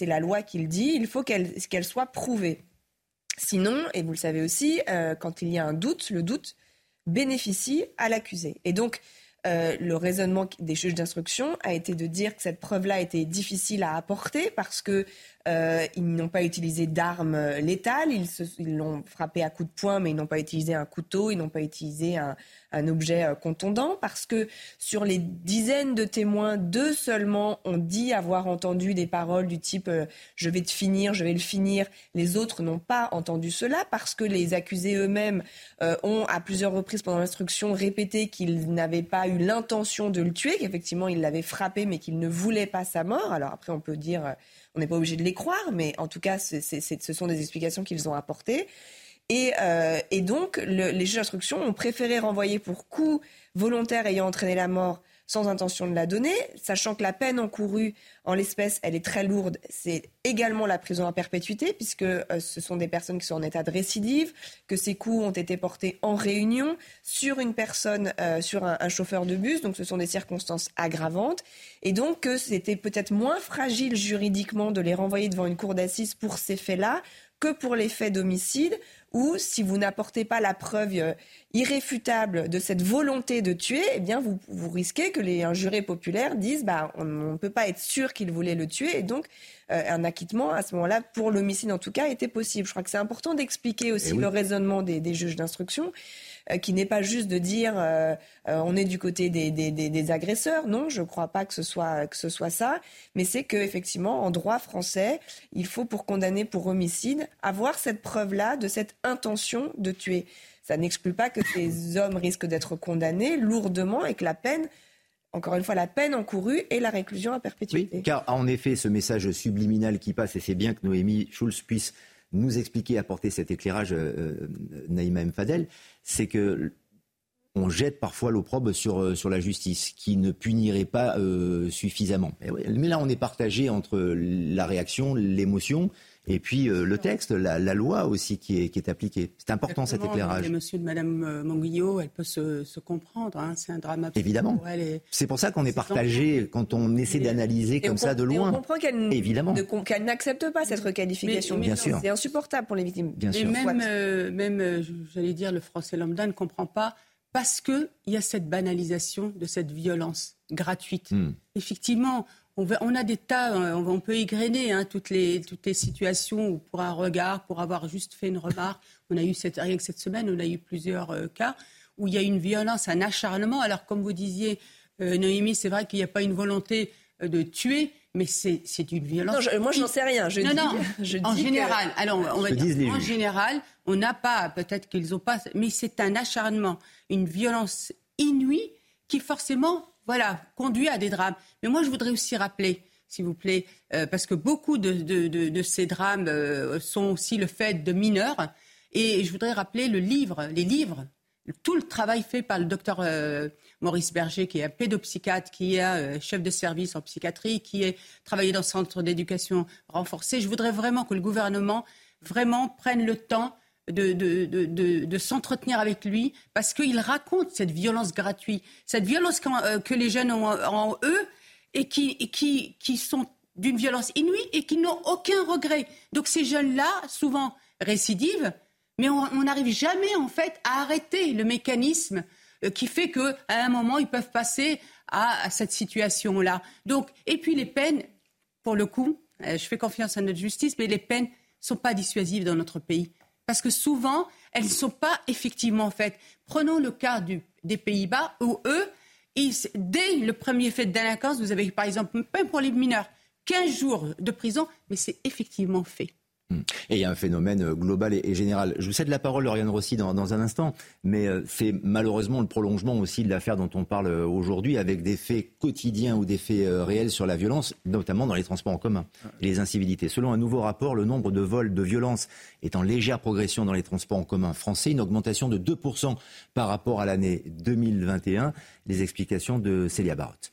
la loi qui le dit, il faut qu'elle, qu'elle soit prouvée. Sinon, et vous le savez aussi, euh, quand il y a un doute, le doute bénéficie à l'accusé. Et donc, euh, le raisonnement des juges d'instruction a été de dire que cette preuve-là était difficile à apporter parce que euh, ils n'ont pas utilisé d'armes létales, ils l'ont frappé à coups de poing, mais ils n'ont pas utilisé un couteau, ils n'ont pas utilisé un, objet euh, contondant, parce que sur les dizaines de témoins, deux seulement ont dit avoir entendu des paroles du type euh, je vais te finir, je vais le finir. Les autres n'ont pas entendu cela, parce que les accusés eux-mêmes ont à plusieurs reprises pendant l'instruction répété qu'ils n'avaient pas eu l'intention de le tuer, qu'effectivement ils l'avaient frappé, mais qu'ils ne voulaient pas sa mort. Alors après, on peut dire on n'est pas obligé de les croire, mais en tout cas, ce sont des explications qu'ils ont apportées. Et, euh, donc, les juges d'instruction ont préféré renvoyer pour coup volontaire ayant entraîné la mort sans intention de la donner, sachant que la peine encourue en l'espèce, elle est très lourde. C'est également la prison à perpétuité, puisque euh, ce sont des personnes qui sont en état de récidive, que ces coups ont été portés en réunion sur une personne, euh, sur un, chauffeur de bus, donc ce sont des circonstances aggravantes, et donc que c'était peut-être moins fragile juridiquement de les renvoyer devant une cour d'assises pour ces faits-là que pour les faits d'homicide, ou si vous n'apportez pas la preuve euh, irréfutable de cette volonté de tuer, eh bien vous, vous risquez que les un juré populaire dise bah on ne peut pas être sûr qu'il voulait le tuer. Et donc un acquittement à ce moment-là pour l'homicide en tout cas était possible. Je crois que c'est important d'expliquer aussi eh le raisonnement des, des juges d'instruction. Euh, qui n'est pas juste de dire euh, on est du côté des, des, des, agresseurs. Non, je ne crois pas que ce soit que ce soit ça, mais c'est que effectivement en droit français, il faut pour condamner pour homicide avoir cette preuve-là de cette intention de tuer. Ça n'exclut pas que ces hommes risquent d'être condamnés lourdement et que la peine encore une fois, la peine encourue et la réclusion à perpétuité. Car en effet, ce message subliminal qui passe, et c'est bien que Noémie Schulz puisse nous expliquer, apporter cet éclairage, euh, euh Naïma M. Fadel, c'est que on jette parfois l'opprobre sur, euh, sur la justice, qui ne punirait pas euh, suffisamment. Mais là, on est partagé entre la réaction, l'émotion, et puis euh, le texte, la, loi aussi qui est, qui est appliquée. C'est important cet éclairage. Monsieur de Madame euh, Monguillot, elle peut se, se comprendre. Hein. C'est un drame. Évidemment. C'est pour ça qu'on est partagé quand on essaie d'analyser comme ça de loin. on comprend qu'elle n'accepte pas cette requalification. bien sûr. C'est insupportable pour les victimes. Bien sûr. même, euh, même j'allais dire, le français lambda ne comprend pas parce qu'il y a cette banalisation de cette violence gratuite. Hmm. Effectivement, on, a des tas, on, peut égrener hein, toutes, les, toutes les situations où pour un regard, pour avoir juste fait une remarque, on a eu cette, rien que cette semaine, on a eu plusieurs cas où il y a une violence, un acharnement. Alors comme vous disiez, Noémie, c'est vrai qu'il n'y a pas une volonté de tuer, mais c'est une violence. Non, moi, je n'en sais rien. Je non, dis, non. Je en général, alors on va dire, en général, on n'a pas, peut-être qu'ils n'ont pas, mais c'est un acharnement, une violence inouïe qui forcément, voilà, conduit à des drames. Mais moi, je voudrais aussi rappeler, s'il vous plaît, euh, parce que beaucoup de, ces drames euh, sont aussi le fait de mineurs. Et je voudrais rappeler le livre, les livres, tout le travail fait par le docteur euh, Maurice Berger, qui est un pédopsychiatre, qui est chef de service en psychiatrie, qui est travaillé dans le centre d'éducation renforcé. Je voudrais vraiment que le gouvernement vraiment prenne le temps de, s'entretenir avec lui parce qu'il raconte cette violence gratuite, cette violence euh, que les jeunes ont en eux et qui, sont d'une violence inouïe et qui n'ont aucun regret. Donc ces jeunes-là, souvent récidivent, mais on n'arrive jamais en fait à arrêter le mécanisme euh, qui fait qu'à un moment, ils peuvent passer à, cette situation-là. Donc, et puis les peines, pour le coup, euh, je fais confiance à notre justice, mais les peines ne sont pas dissuasives dans notre pays. Parce que souvent, elles ne sont pas effectivement faites. Prenons le cas des Pays-Bas, où eux, dès le premier fait de délinquance, vous avez par exemple, même pour les mineurs, 15 jours de prison, mais c'est effectivement fait. Et il y a un phénomène euh, global et, général. Je vous cède la parole, Lauriane Rossi, dans, un instant, mais euh, c'est malheureusement le prolongement aussi de l'affaire dont on parle euh, aujourd'hui, avec des faits quotidiens ou des faits réels sur la violence, notamment dans les transports en commun les incivilités. Selon un nouveau rapport, le nombre de vols de violence est en légère progression dans les transports en commun français, une augmentation de 2% par rapport à l'année 2021. Les explications de Célia Barotte.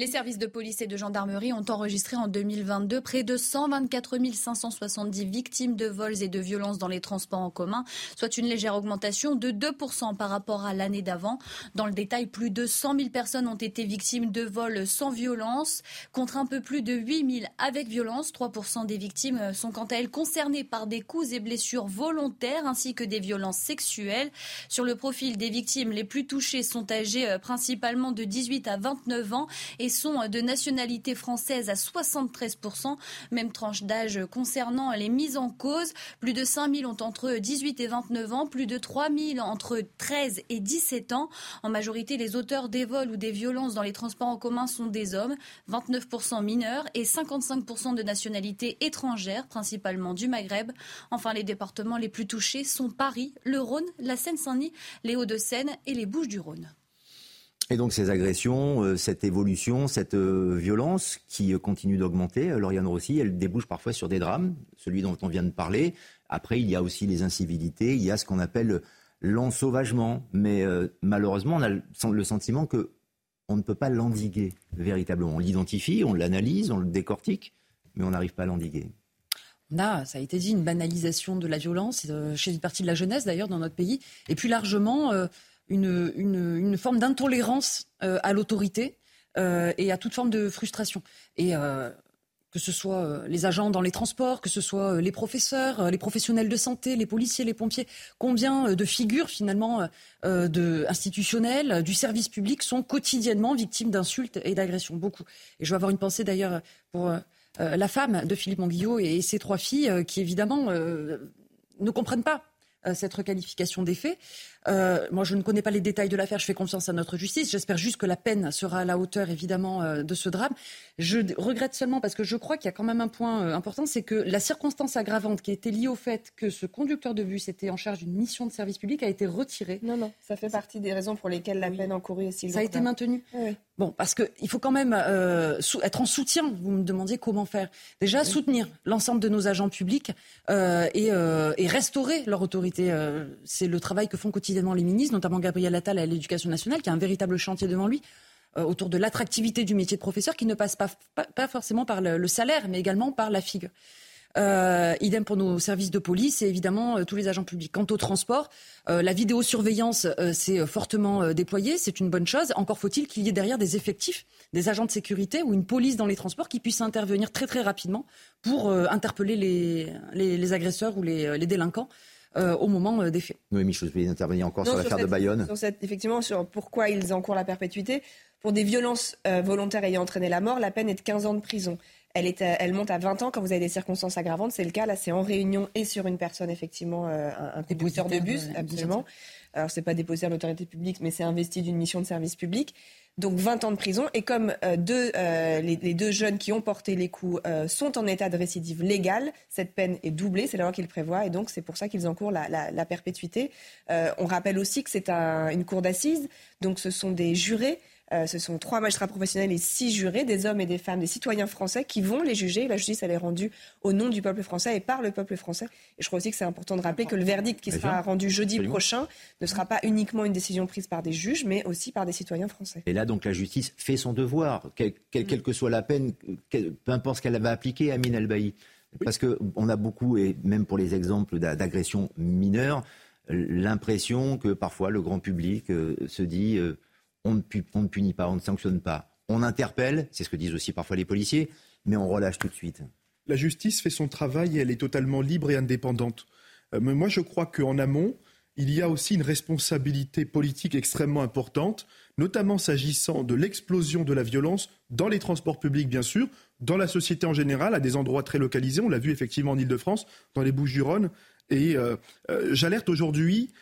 Les services de police et de gendarmerie ont enregistré en 2022 près de 124 570 victimes de vols et de violences dans les transports en commun, soit une légère augmentation de 2% par rapport à l'année d'avant. Dans le détail, plus de 100 000 personnes ont été victimes de vols sans violence, contre un peu plus de 8 000 avec violence. 3% des victimes sont quant à elles concernées par des coups et blessures volontaires ainsi que des violences sexuelles. Sur le profil des victimes, les plus touchées sont âgées euh, principalement de 18 à 29 ans sont de nationalité française à 73%. Même tranche d'âge concernant les mises en cause. Plus de 5 000 ont entre 18 et 29 ans, plus de 3 000 entre 13 et 17 ans. En majorité, les auteurs des vols ou des violences dans les transports en commun sont des hommes, 29% mineurs et 55% de nationalité étrangère, principalement du Maghreb. Enfin, les départements les plus touchés sont Paris, le Rhône, la Seine-Saint-Denis, les Hauts-de-Seine et les Bouches-du-Rhône. Et donc ces agressions, euh, cette évolution, cette euh, violence qui euh, continue d'augmenter, Lauriane Rossi, elle débouche parfois sur des drames, celui dont on vient de parler. Après, il y a aussi les incivilités, il y a ce qu'on appelle l'ensauvagement. Mais malheureusement, on a le sentiment que on ne peut pas l'endiguer véritablement. On l'identifie, on l'analyse, on le décortique, mais on n'arrive pas à l'endiguer. On a, ça a été dit, une banalisation de la violence chez une partie de la jeunesse d'ailleurs dans notre pays, et plus largement une, une, forme d'intolérance euh, à l'autorité euh, et à toute forme de frustration. Et euh, que ce soit les agents dans les transports, que ce soit les professeurs, les professionnels de santé, les policiers, les pompiers, combien de figures finalement de, institutionnelles du service public sont quotidiennement victimes d'insultes et d'agressions Beaucoup. Et je vais avoir une pensée d'ailleurs pour la femme de Philippe Monguillot et, ses trois filles qui évidemment ne comprennent pas cette requalification des faits. Euh, moi, je ne connais pas les détails de l'affaire. Je fais confiance à notre justice. J'espère juste que la peine sera à la hauteur, évidemment, euh, de ce drame. Je regrette seulement parce que je crois qu'il y a quand même un point euh, important, c'est que la circonstance aggravante qui était liée au fait que ce conducteur de bus était en charge d'une mission de service public a été retirée. Non, non, ça fait partie des raisons pour lesquelles la peine encourue est si Ça a été maintenu. Oui. Bon, parce qu'il faut quand même être en soutien. Vous me demandiez comment faire. Déjà, soutenir l'ensemble de nos agents publics et, et, restaurer leur autorité. C'est le travail que font quotidiennement les ministres, notamment Gabriel Attal à l'éducation nationale, qui a un véritable chantier devant lui euh, autour de l'attractivité du métier de professeur, qui ne passe pas, forcément par le, salaire, mais également par la figure. Euh, idem pour nos services de police et évidemment euh, tous les agents publics. Quant au transport, la vidéosurveillance s'est fortement déployée, c'est une bonne chose. Encore faut-il qu'il y ait derrière des effectifs, des agents de sécurité ou une police dans les transports qui puissent intervenir très très rapidement pour interpeller les, agresseurs ou les délinquants. Euh, au moment euh, des faits. Noémie, je vous intervenir encore sur l'affaire de Bayonne. effectivement, sur pourquoi ils encourent la perpétuité. Pour des violences euh, volontaires ayant entraîné la mort, la peine est de 15 ans de prison. Elle, est, elle monte à 20 ans quand vous avez des circonstances aggravantes. C'est le cas, là, c'est en réunion et sur une personne, effectivement, euh, un, un conducteur de bus, absolument. Alors, c'est pas déposé à l'autorité publique, mais c'est investi d'une mission de service public. Donc 20 ans de prison. Et comme euh, euh, les, deux jeunes qui ont porté les coups euh, sont en état de récidive légale, cette peine est doublée, c'est la loi qui le prévoit, et donc c'est pour ça qu'ils encourent la, perpétuité. on rappelle aussi que c'est un, une cour d'assises, donc ce sont des jurés euh, ce sont trois magistrats professionnels et six jurés, des hommes et des femmes, des citoyens français qui vont les juger. La justice, elle est rendue au nom du peuple français et par le peuple français. Et je crois aussi que c'est important de rappeler que le verdict qui sera rendu jeudi prochain ne sera pas uniquement une décision prise par des juges, mais aussi par des citoyens français. Et là, donc, la justice fait son devoir, quelle, quelle, quelle que soit la peine, peu importe ce qu'elle va appliquer, Amine Elbaï. Parce qu'on a beaucoup, et même pour les exemples d'agressions mineures, l'impression que parfois le grand public euh, se dit on ne, punit pas, on ne sanctionne pas. On interpelle, c'est ce que disent aussi parfois les policiers, mais on relâche tout de suite. La justice fait son travail et elle est totalement libre et indépendante. Euh, mais moi, je crois qu'en amont, il y a aussi une responsabilité politique extrêmement importante, notamment s'agissant de l'explosion de la violence dans les transports publics, bien sûr, dans la société en général, à des endroits très localisés. On l'a vu effectivement en Ile-de-France, dans les Bouches-du-Rhône. Et euh, euh, j'alerte aujourd'hui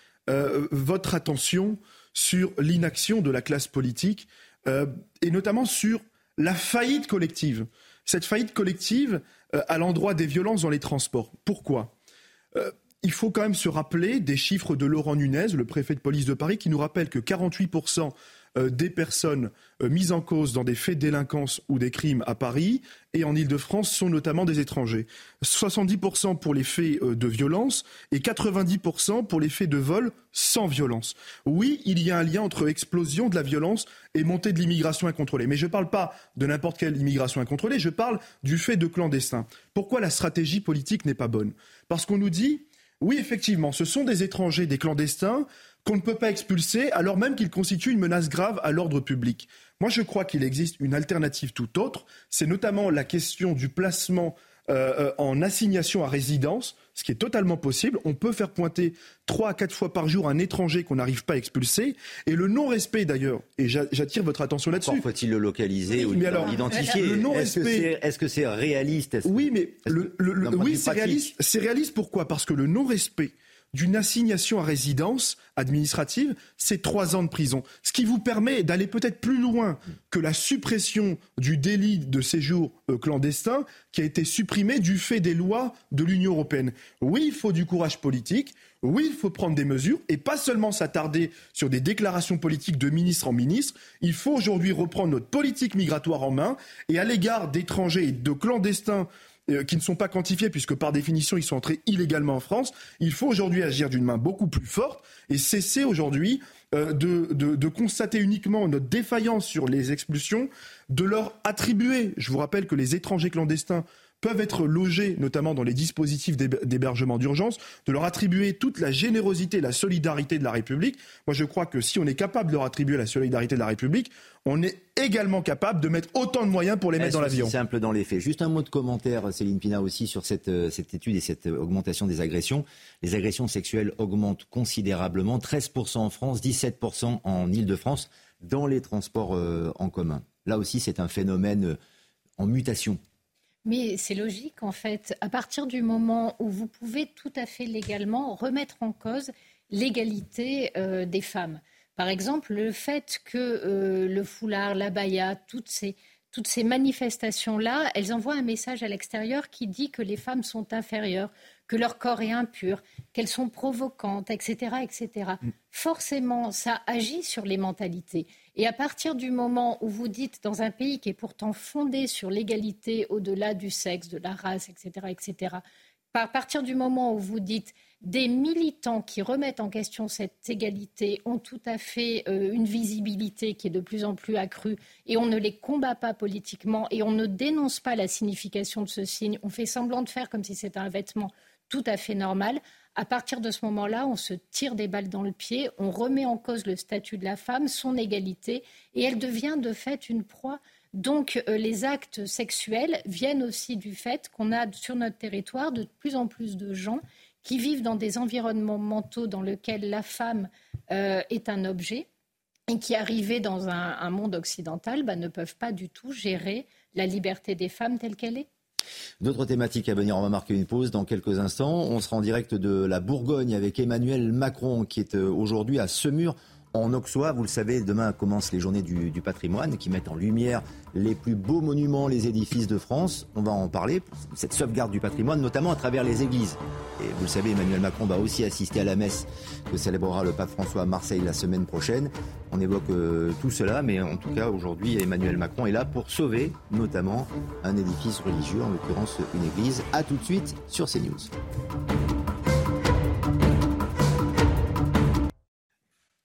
votre attention sur l'inaction de la classe politique euh, et notamment sur la faillite collective. Cette faillite collective euh, à l'endroit des violences dans les transports. Pourquoi? Euh, Il faut quand même se rappeler des chiffres de Laurent Nunez, le préfet de police de Paris, qui nous rappelle que 48% euh, des personnes euh, mises en cause dans des faits de délinquance ou des crimes à Paris et en Ile-de-France sont notamment des étrangers. 70% pour les faits euh, de violence et 90% pour les faits de vol sans violence. Oui, il y a un lien entre explosion de la violence et montée de l'immigration incontrôlée. Mais je ne parle pas de n'importe quelle immigration incontrôlée, je parle du fait de clandestins. Pourquoi la stratégie politique n'est pas bonne? Parce qu'on nous dit, oui, effectivement, ce sont des étrangers, des clandestins, qu'on ne peut pas expulser alors même qu'ils constituent une menace grave à l'ordre public. Moi, je crois qu'il existe une alternative tout autre. C'est notamment la question du placement euh, en assignation à résidence, ce qui est totalement possible. On peut faire pointer trois à quatre fois par jour un étranger qu'on n'arrive pas à expulser. Et le non-respect d'ailleurs, et j'attire votre attention là-dessus. faut-il le localiser oui, ou l'identifier Est-ce que c'est réaliste? Oui, mais le, le, oui, c'est réaliste. C'est réaliste pourquoi? Parce que le non-respect d'une assignation à résidence administrative, c'est trois ans de prison. Ce qui vous permet d'aller peut-être plus loin que la suppression du délit de séjour euh, clandestin qui a été supprimé du fait des lois de l'Union européenne. Oui, il faut du courage politique. Oui, il faut prendre des mesures et pas seulement s'attarder sur des déclarations politiques de ministre en ministre. Il faut aujourd'hui reprendre notre politique migratoire en main et à l'égard d'étrangers et de clandestins euh, qui ne sont pas quantifiés puisque par définition ils sont entrés illégalement en France. Il faut aujourd'hui agir d'une main beaucoup plus forte et cesser aujourd'hui euh, de, de, de, constater uniquement notre défaillance sur les expulsions, de leur attribuer, je vous rappelle que les étrangers clandestins peuvent être logés, notamment dans les dispositifs d'hébergement d'urgence, de leur attribuer toute la générosité, la solidarité de la République. Moi, je crois que si on est capable de leur attribuer la solidarité de la République, on est également capable de mettre autant de moyens pour les mettre dans l'avion. C'est simple dans les faits? Juste un mot de commentaire, Céline Pina, aussi sur cette, euh, cette étude et cette augmentation des agressions. Les agressions sexuelles augmentent considérablement, 13% en France, 17% en Ile-de-France, dans les transports euh, en commun. Là aussi, c'est un phénomène euh, en mutation. Mais c'est logique, en fait. À partir du moment où vous pouvez tout à fait légalement remettre en cause l'égalité euh, des femmes. Par exemple, le fait que euh, le foulard, la baya, toutes ces, toutes ces manifestations-là, elles envoient un message à l'extérieur qui dit que les femmes sont inférieures, que leur corps est impur, qu'elles sont provocantes, etc., etc. Mm. Forcément, ça agit sur les mentalités. Et à partir du moment où vous dites, dans un pays qui est pourtant fondé sur l'égalité au-delà du sexe, de la race, etc., etc., à partir du moment où vous dites des militants qui remettent en question cette égalité ont tout à fait euh, une visibilité qui est de plus en plus accrue et on ne les combat pas politiquement et on ne dénonce pas la signification de ce signe, on fait semblant de faire comme si c'était un vêtement tout à fait normal. À partir de ce moment-là, on se tire des balles dans le pied, on remet en cause le statut de la femme, son égalité, et elle devient de fait une proie. Donc euh, les actes sexuels viennent aussi du fait qu'on a sur notre territoire de plus en plus de gens qui vivent dans des environnements mentaux dans lesquels la femme euh, est un objet et qui, arrivés dans un, monde occidental, bah, ne peuvent pas du tout gérer la liberté des femmes telle qu'elle est. D'autres thématiques à venir, on va marquer une pause dans quelques instants. On sera en direct de la Bourgogne avec Emmanuel Macron qui est euh, aujourd'hui à Semur en Auxois. Vous le savez, demain commencent les journées du, patrimoine qui mettent en lumière les plus beaux monuments, les édifices de France. On va en parler, cette sauvegarde du patrimoine, notamment à travers les églises. Et vous le savez, Emmanuel Macron va aussi assister à la messe que célébrera le pape François à Marseille la semaine prochaine. On évoque euh, tout cela, mais en tout cas, aujourd'hui, Emmanuel Macron est là pour sauver notamment un édifice religieux, en l'occurrence une église. A tout de suite sur CNews.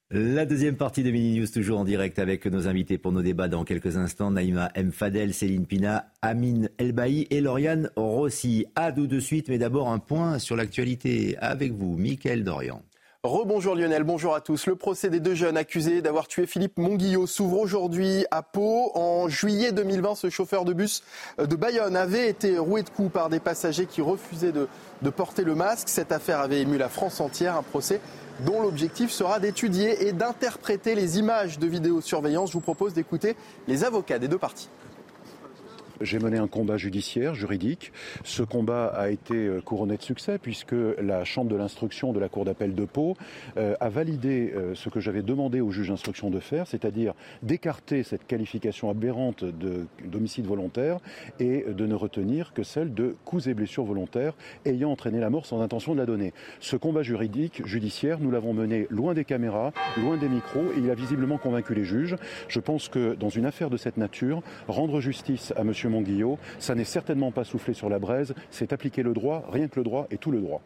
La deuxième partie de Mini News, toujours en direct avec nos invités pour nos débats dans quelques instants. Naïma M. Fadel, Céline Pina, Amine Elbaï et Lauriane Rossi. À tout de suite, mais d'abord un point sur l'actualité avec vous, Mickaël Dorian. Rebonjour Lionel, bonjour à tous. Le procès des deux jeunes accusés d'avoir tué Philippe Monguillot s'ouvre aujourd'hui à Pau. En juillet 2020, ce chauffeur de bus de Bayonne avait été roué de coups par des passagers qui refusaient de, de porter le masque. Cette affaire avait ému la France entière. Un procès dont l'objectif sera d'étudier et d'interpréter les images de vidéosurveillance. Je vous propose d'écouter les avocats des deux parties. J'ai mené un combat judiciaire, juridique. Ce combat a été euh, couronné de succès puisque la Chambre de l'instruction de la Cour d'appel de Pau euh, a validé euh, ce que j'avais demandé au juge d'instruction de faire, c'est-à-dire d'écarter cette qualification aberrante d'homicide volontaire et de ne retenir que celle de coups et blessures volontaires ayant entraîné la mort sans intention de la donner. Ce combat juridique, judiciaire, nous l'avons mené loin des caméras, loin des micros et il a visiblement convaincu les juges. Je pense que dans une affaire de cette nature, rendre justice à Monguillot, ça n'est certainement pas souffler sur la braise, c'est appliquer le droit, rien que le droit et tout le droit.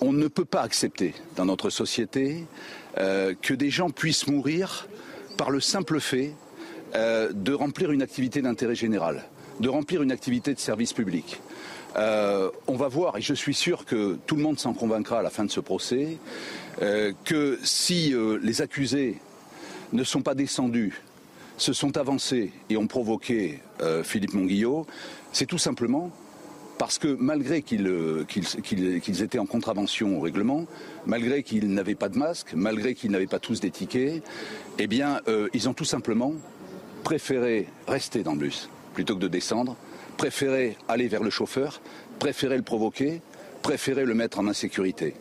On ne peut pas accepter dans notre société euh, que des gens puissent mourir par le simple fait euh, de remplir une activité d'intérêt général, de remplir une activité de service public. Euh, on va voir, et je suis sûr que tout le monde s'en convaincra à la fin de ce procès, que si les accusés ne sont pas descendus se sont avancés et ont provoqué euh, Philippe Monguillot, c'est tout simplement parce que malgré euh, qu'ils étaient en contravention au règlement, malgré qu'ils n'avaient pas de masque, malgré qu'ils n'avaient pas tous des tickets, eh bien, euh, ils ont tout simplement préféré rester dans le bus plutôt que de descendre, préféré aller vers le chauffeur, préféré le provoquer, préféré le mettre en insécurité.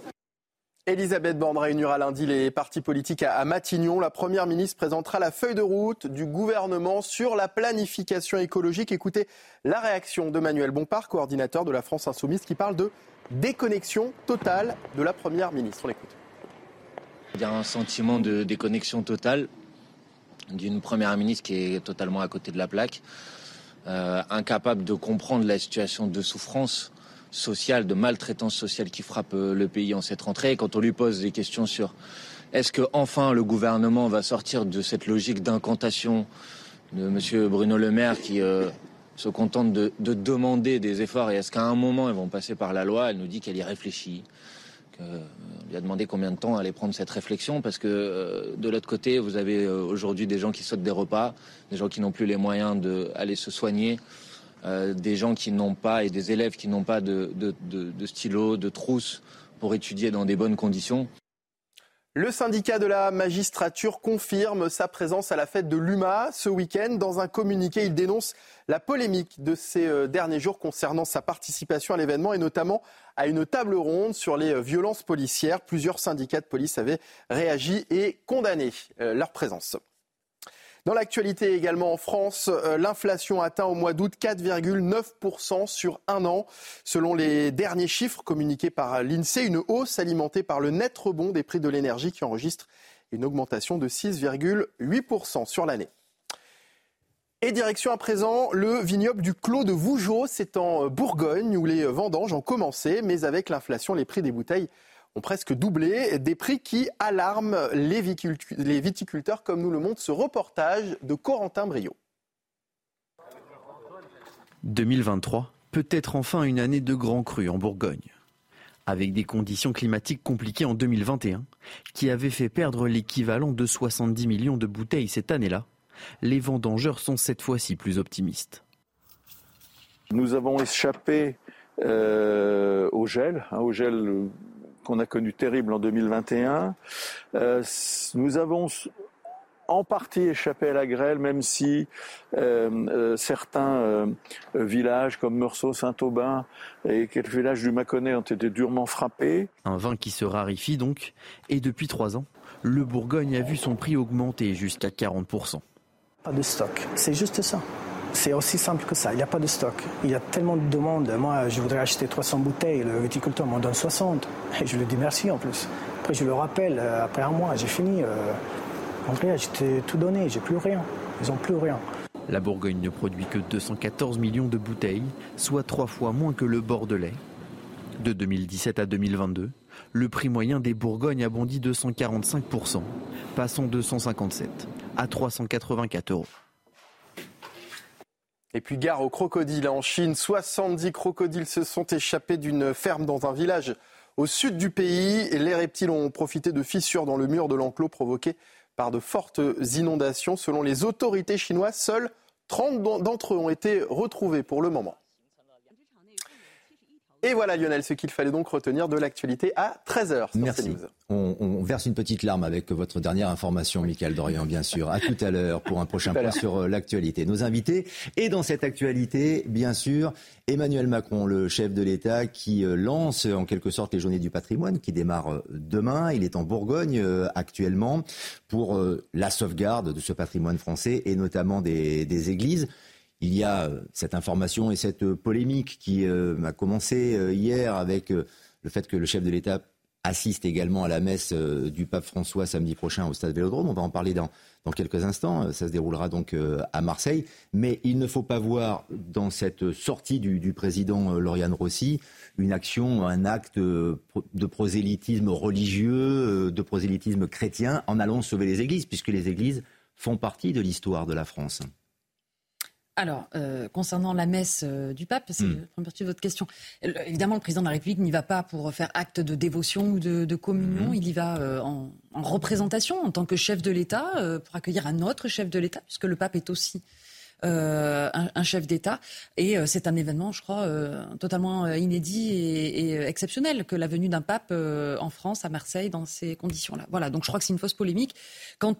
Elisabeth Borne réunira lundi les partis politiques à Matignon. La Première ministre présentera la feuille de route du gouvernement sur la planification écologique. Écoutez la réaction de Manuel Bompard, coordinateur de la France Insoumise, qui parle de déconnexion totale de la Première ministre. On l'écoute. Il y a un sentiment de déconnexion totale d'une Première ministre qui est totalement à côté de la plaque, euh, incapable de comprendre la situation de souffrance de maltraitance sociale qui frappe euh, le pays en cette rentrée. quand on lui pose des questions sur est-ce que enfin le gouvernement va sortir de cette logique d'incantation de M. Bruno Le Maire qui euh, se contente de, demander des efforts et est-ce qu'à un moment ils vont passer par la loi? Elle nous dit qu'elle y réfléchit. On euh, lui a demandé combien de temps allait prendre cette réflexion parce que de l'autre côté, vous avez aujourd'hui des gens qui sautent des repas, des gens qui n'ont plus les moyens d'aller se soigner. Euh, des gens qui n'ont pas et des élèves qui n'ont pas de, stylo, de trousse pour étudier dans des bonnes conditions. Le syndicat de la magistrature confirme sa présence à la fête de l'UMA ce week-end. Dans un communiqué, il dénonce la polémique de ces euh, derniers jours concernant sa participation à l'événement et notamment à une table ronde sur les euh, violences policières. Plusieurs syndicats de police avaient réagi et condamné leur présence. Dans l'actualité également en France, euh, l'inflation atteint au mois d'août 4,9% sur un an. Selon les derniers chiffres communiqués par l'INSEE, une hausse alimentée par le net rebond des prix de l'énergie qui enregistre une augmentation de 6,8% sur l'année. Et direction à présent le vignoble du Clos de Vougeot, c'est en Bourgogne où les vendanges ont commencé, mais avec l'inflation, les prix des bouteilles ont presque doublé, des prix qui alarment les viticulteurs, comme nous le montre ce reportage de Corentin Brio. 2023 peut être enfin une année de grand cru en Bourgogne. Avec des conditions climatiques compliquées en 2021, qui avaient fait perdre l'équivalent de 70 millions de bouteilles cette année-là, les vendangeurs sont cette fois-ci plus optimistes. Nous avons échappé euh, au gel, hein, au gel qu'on a connu terrible en 2021. Euh, nous avons en partie échappé à la grêle, même si certains villages comme Meursault, Saint-Aubin et quelques villages du Mâconnais ont été durement frappés. Un vin qui se raréfie donc, et depuis trois ans, le Bourgogne a vu son prix augmenter jusqu'à 40%. Pas de stock, c'est juste ça. C'est aussi simple que ça. Il n'y a pas de stock. Il y a tellement de demandes. Moi, je voudrais acheter 300 bouteilles. Le viticulteur m'en donne 60. Et je lui dis merci en plus. Après, je le rappelle, euh, après un mois, j'ai fini. Euh, Andrea, j'ai tout donné. J'ai plus rien. Ils n'ont plus rien. La Bourgogne ne produit que 214 millions de bouteilles, soit trois fois moins que le Bordelais. De 2017 à 2022, le prix moyen des Bourgognes a bondi de 145%, passant de 157 à 384 euros. Et puis gare aux crocodiles en Chine. 70 crocodiles se sont échappés d'une ferme dans un village au sud du pays. Et les reptiles ont profité de fissures dans le mur de l'enclos provoquées par de fortes inondations. Selon les autorités chinoises, seuls 30 d'entre eux ont été retrouvés pour le moment. Et voilà Lionel, ce qu'il fallait donc retenir de l'actualité à 13h. Merci. On, verse une petite larme avec votre dernière information, Michael Dorian, bien sûr. À tout à l'heure pour un prochain point sur euh, l'actualité. Nos invités. Et dans cette actualité, bien sûr, Emmanuel Macron, le chef de l'État, qui euh, lance en quelque sorte les journées du patrimoine, qui démarrent euh, demain. Il est en Bourgogne actuellement pour la sauvegarde de ce patrimoine français et notamment des églises. Il y a euh, cette information et cette euh, polémique qui euh, a commencé hier avec le fait que le chef de l'État assiste également à la messe du pape François samedi prochain au stade Vélodrome. On va en parler dans, dans quelques instants. Ça se déroulera donc à Marseille. Mais il ne faut pas voir dans cette sortie du, du président Lauriane Rossi une action, un acte de prosélytisme religieux, de prosélytisme chrétien en allant sauver les églises, puisque les églises font partie de l'histoire de la France. Alors, euh, concernant la messe euh, du pape, c'est la première partie de votre question. évidemment, le président de la République n'y va pas pour faire acte de dévotion ou de, communion. Hmm. Il y va euh, en, en, représentation, en tant que chef de l'État, pour accueillir un autre chef de l'État, puisque le pape est aussi euh, un, chef d'État. Et euh, c'est un événement, je crois, euh, totalement inédit et, exceptionnel que la venue d'un pape en France, à Marseille, dans ces conditions-là. Voilà, donc je crois que c'est une fausse polémique. Quant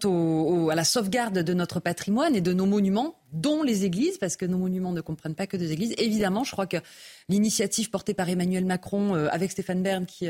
à la sauvegarde de notre patrimoine et de nos monuments, dont les églises, parce que nos monuments ne comprennent pas que des églises. Évidemment, je crois que l'initiative portée par Emmanuel Macron avec Stéphane Bern, qui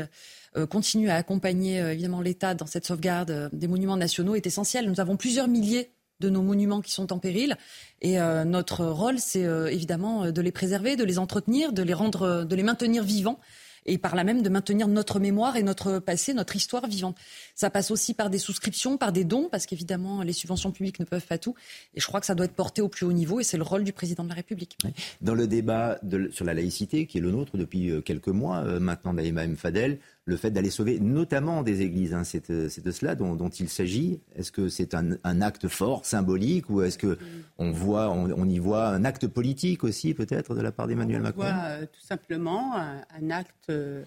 continue à accompagner évidemment l'État dans cette sauvegarde des monuments nationaux, est essentielle. Nous avons plusieurs milliers de nos monuments qui sont en péril. Et euh, notre rôle, c'est euh, évidemment euh, de les préserver, de les entretenir, de les rendre, de les maintenir vivants et par là même de maintenir notre mémoire et notre passé, notre histoire vivante. Ça passe aussi par des souscriptions, par des dons, parce qu'évidemment, les subventions publiques ne peuvent pas tout. Et je crois que ça doit être porté au plus haut niveau, et c'est le rôle du président de la République. Dans le débat sur la laïcité, qui est le nôtre depuis quelques mois, maintenant d'Aïma M. Fadel, le fait d'aller sauver notamment des églises. Hein, c'est, de cela dont, il s'agit. Est-ce que c'est un, acte fort, symbolique, ou est-ce que on voit, on, y voit un acte politique aussi, peut-être, de la part d'Emmanuel Macron On voit euh, tout simplement un, acte euh,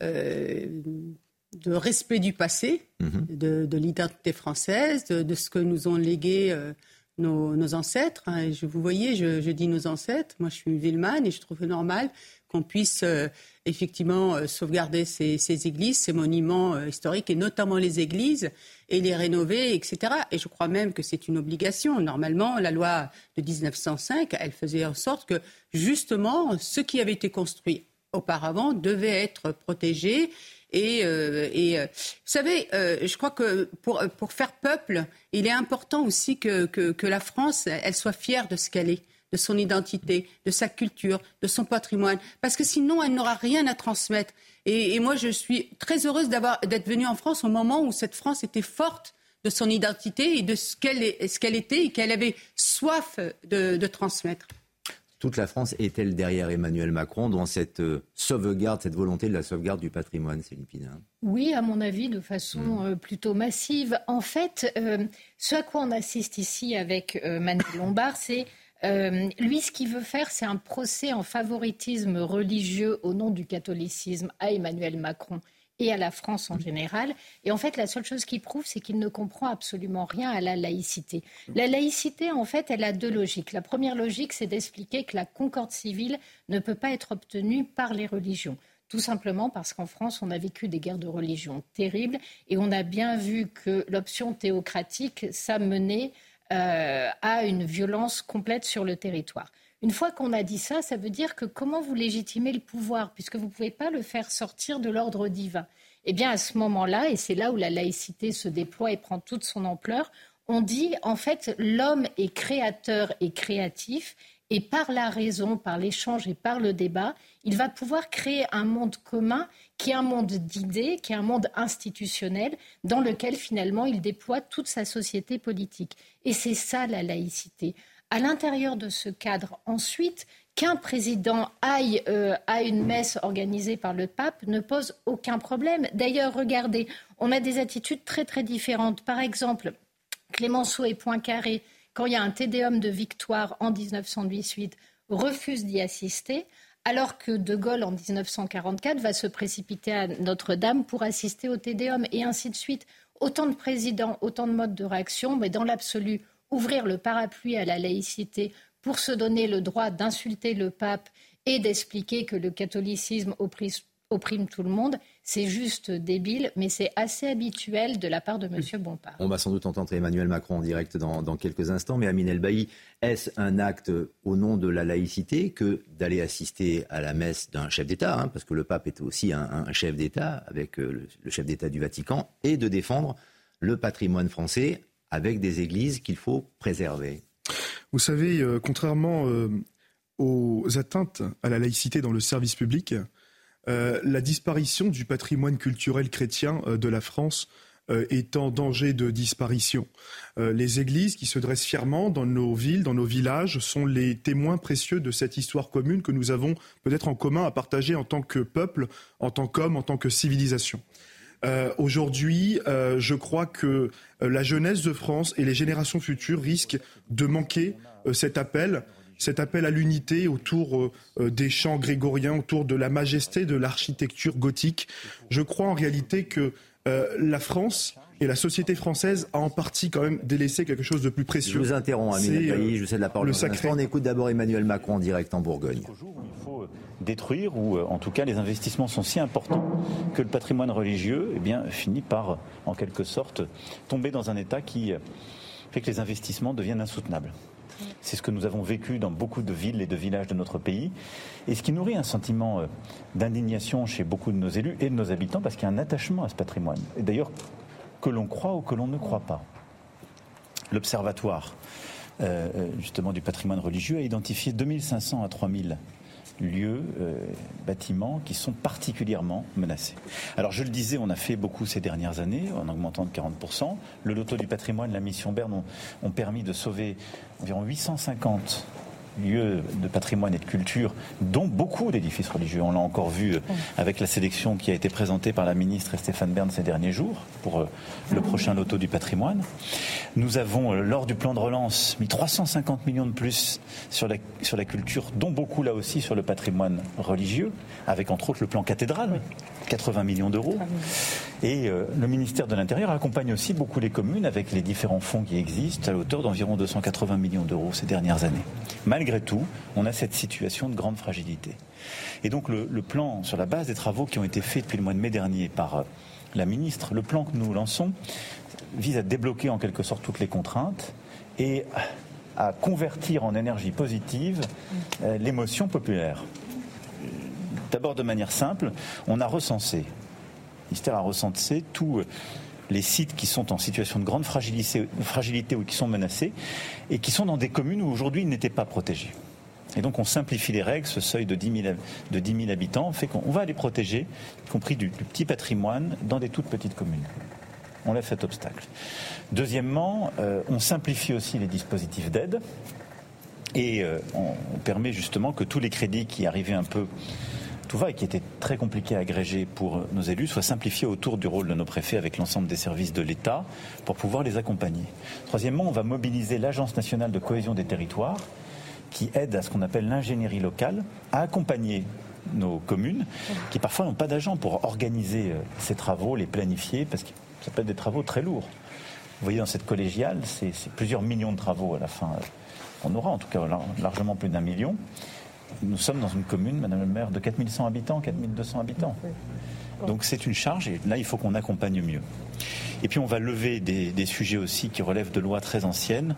de respect du passé, mhm. de, l'identité française, de, ce que nous ont légué. Euh, nos, ancêtres, hein. je, vous voyez, je, je, dis nos ancêtres, moi je suis musulmane et je trouve normal qu'on puisse euh, effectivement euh, sauvegarder ces, églises, ces monuments euh, historiques, et notamment les églises, et les rénover, etc. Et je crois même que c'est une obligation. Normalement, la loi de 1905, elle faisait en sorte que justement, ce qui avait été construit auparavant devait être protégé. Et, vous savez, je crois que pour, faire peuple, il est important aussi que, que la France, elle soit fière de ce qu'elle est de son identité, de sa culture, de son patrimoine, parce que sinon elle n'aura rien à transmettre. Et, moi, je suis très heureuse d'être venue en France au moment où cette France était forte de son identité et de ce qu'elle était et qu'elle avait soif de, transmettre. Toute la France est-elle derrière Emmanuel Macron dans cette euh, sauvegarde, cette volonté de la sauvegarde du patrimoine, Céline Pina? Oui, à mon avis, de façon hmm. euh, plutôt massive. En fait, euh, ce à quoi on assiste ici avec Manuel Lombard, c'est euh, lui, ce qu'il veut faire, c'est un procès en favoritisme religieux au nom du catholicisme à Emmanuel Macron et à la France en général. Et en fait, la seule chose qu'il prouve, c'est qu'il ne comprend absolument rien à la laïcité. La laïcité, en fait, elle a deux logiques. La première logique, c'est d'expliquer que la concorde civile ne peut pas être obtenue par les religions. tout simplement parce qu'en France, on a vécu des guerres de religion terribles et on a bien vu que l'option théocratique, ça menait euh, à une violence complète sur le territoire. Une fois qu'on a dit ça, ça veut dire que comment vous légitimez le pouvoir, puisque vous ne pouvez pas le faire sortir de l'ordre divin? Eh bien, à ce moment-là, et c'est là où la laïcité se déploie et prend toute son ampleur, on dit en fait l'homme est créateur et créatif et par la raison, par l'échange et par le débat, il va pouvoir créer un monde commun qui est un monde d'idées, qui est un monde institutionnel dans lequel finalement il déploie toute sa société politique. Et c'est ça la laïcité. À l'intérieur de ce cadre, ensuite, qu'un président aille euh, à une messe organisée par le pape ne pose aucun problème. D'ailleurs, regardez, on a des attitudes très très différentes. Par exemple, Clémenceau et Poincaré quand il y a un tédéum de victoire en 1918, refuse d'y assister, alors que De Gaulle, en 1944, va se précipiter à Notre-Dame pour assister au tédéum, et ainsi de suite. Autant de présidents, autant de modes de réaction, mais dans l'absolu, ouvrir le parapluie à la laïcité pour se donner le droit d'insulter le pape et d'expliquer que le catholicisme opprime tout le monde, c'est juste débile, mais c'est assez habituel de la part de M. Bompard. On va sans doute entendre Emmanuel Macron en direct dans, quelques instants, mais Amine El est-ce un acte au nom de la laïcité que d'aller assister à la messe d'un chef d'État, hein, parce que le pape est aussi un, chef d'État avec euh, le, chef d'État du Vatican, et de défendre le patrimoine français avec des églises qu'il faut préserver? Vous savez, euh, contrairement euh, aux atteintes à la laïcité dans le service public, euh, la disparition du patrimoine culturel chrétien euh, de la France euh, est en danger de disparition. les églises qui se dressent fièrement dans nos villes, dans nos villages, sont les témoins précieux de cette histoire commune que nous avons peut-être en commun à partager en tant que peuple, en tant qu'homme, en tant que civilisation. Aujourd'hui, je crois que la jeunesse de France et les générations futures risquent de manquer cet appel cet appel à l'unité autour euh, euh, des chants grégoriens, autour de la majesté de l'architecture gothique. Je crois en réalité que euh, la France et la société française a en partie quand même délaissé quelque chose de plus précieux. Je vous interromps, Amine je vous cède la parole. Le sacré. On écoute d'abord Emmanuel Macron en direct en Bourgogne. Il faut détruire, ou en tout cas les investissements sont si importants que le patrimoine religieux eh bien, finit par, en quelque sorte, tomber dans un état qui fait que les investissements deviennent insoutenables. C'est ce que nous avons vécu dans beaucoup de villes et de villages de notre pays. Et ce qui nourrit un sentiment euh, d'indignation chez beaucoup de nos élus et de nos habitants, parce qu'il y a un attachement à ce patrimoine. Et d'ailleurs, que l'on croit ou que l'on ne croit pas. L'Observatoire, euh, euh, justement, du patrimoine religieux a identifié 2500 à 3000 lieux, euh, bâtiments qui sont particulièrement menacés. Alors je le disais, on a fait beaucoup ces dernières années en augmentant de 40%. Le loto du patrimoine, la mission Berne ont, ont permis de sauver environ 850 lieux de patrimoine et de culture, dont beaucoup d'édifices religieux. On l'a encore vu euh, avec la sélection qui a été présentée par la ministre Stéphane Bern ces derniers jours pour euh, le prochain loto du patrimoine. Nous avons, euh, lors du plan de relance, mis 350 millions de plus sur la, sur la culture, dont beaucoup là aussi sur le patrimoine religieux, avec entre autres le plan cathédral, 80 millions d'euros. Et le ministère de l'Intérieur accompagne aussi beaucoup les communes avec les différents fonds qui existent à hauteur d'environ 280 millions d'euros ces dernières années. Malgré malgré tout, on a cette situation de grande fragilité. Et donc le, plan, sur la base des travaux qui ont été faits depuis le mois de mai dernier par euh, la ministre, le plan que nous lançons vise à débloquer en quelque sorte toutes les contraintes et à convertir en énergie positive euh, l'émotion populaire. D'abord de manière simple, on a recensé, le a recensé tous euh, les sites qui sont en situation de grande fragilité, ou qui sont menacés et qui sont dans des communes où aujourd'hui ils n'étaient pas protégés. Et donc on simplifie les règles, ce seuil de 10 000, de habitants fait qu'on va les protéger, y compris du, petit patrimoine, dans des toutes petites communes. On lève cet obstacle. Deuxièmement, euh, on simplifie aussi les dispositifs d'aide et euh, on, permet justement que tous les crédits qui arrivaient un peu tout va et qui était très compliqué à agréger pour nos élus soit simplifié autour du rôle de nos préfets avec l'ensemble des services de l'État pour pouvoir les accompagner. Troisièmement, on va mobiliser l'Agence nationale de cohésion des territoires qui aide à ce qu'on appelle l'ingénierie locale à accompagner nos communes qui parfois n'ont pas d'agents pour organiser euh, ces travaux, les planifier, parce que ça peut être des travaux très lourds. Vous voyez, dans cette collégiale, c'est plusieurs millions de travaux à la fin. On aura en tout cas largement plus d'un million. Nous sommes dans une commune, Madame le maire, de 4100 habitants, 4200 habitants. Donc c'est une charge et là il faut qu'on accompagne mieux. Et puis on va lever des, sujets aussi qui relèvent de lois très anciennes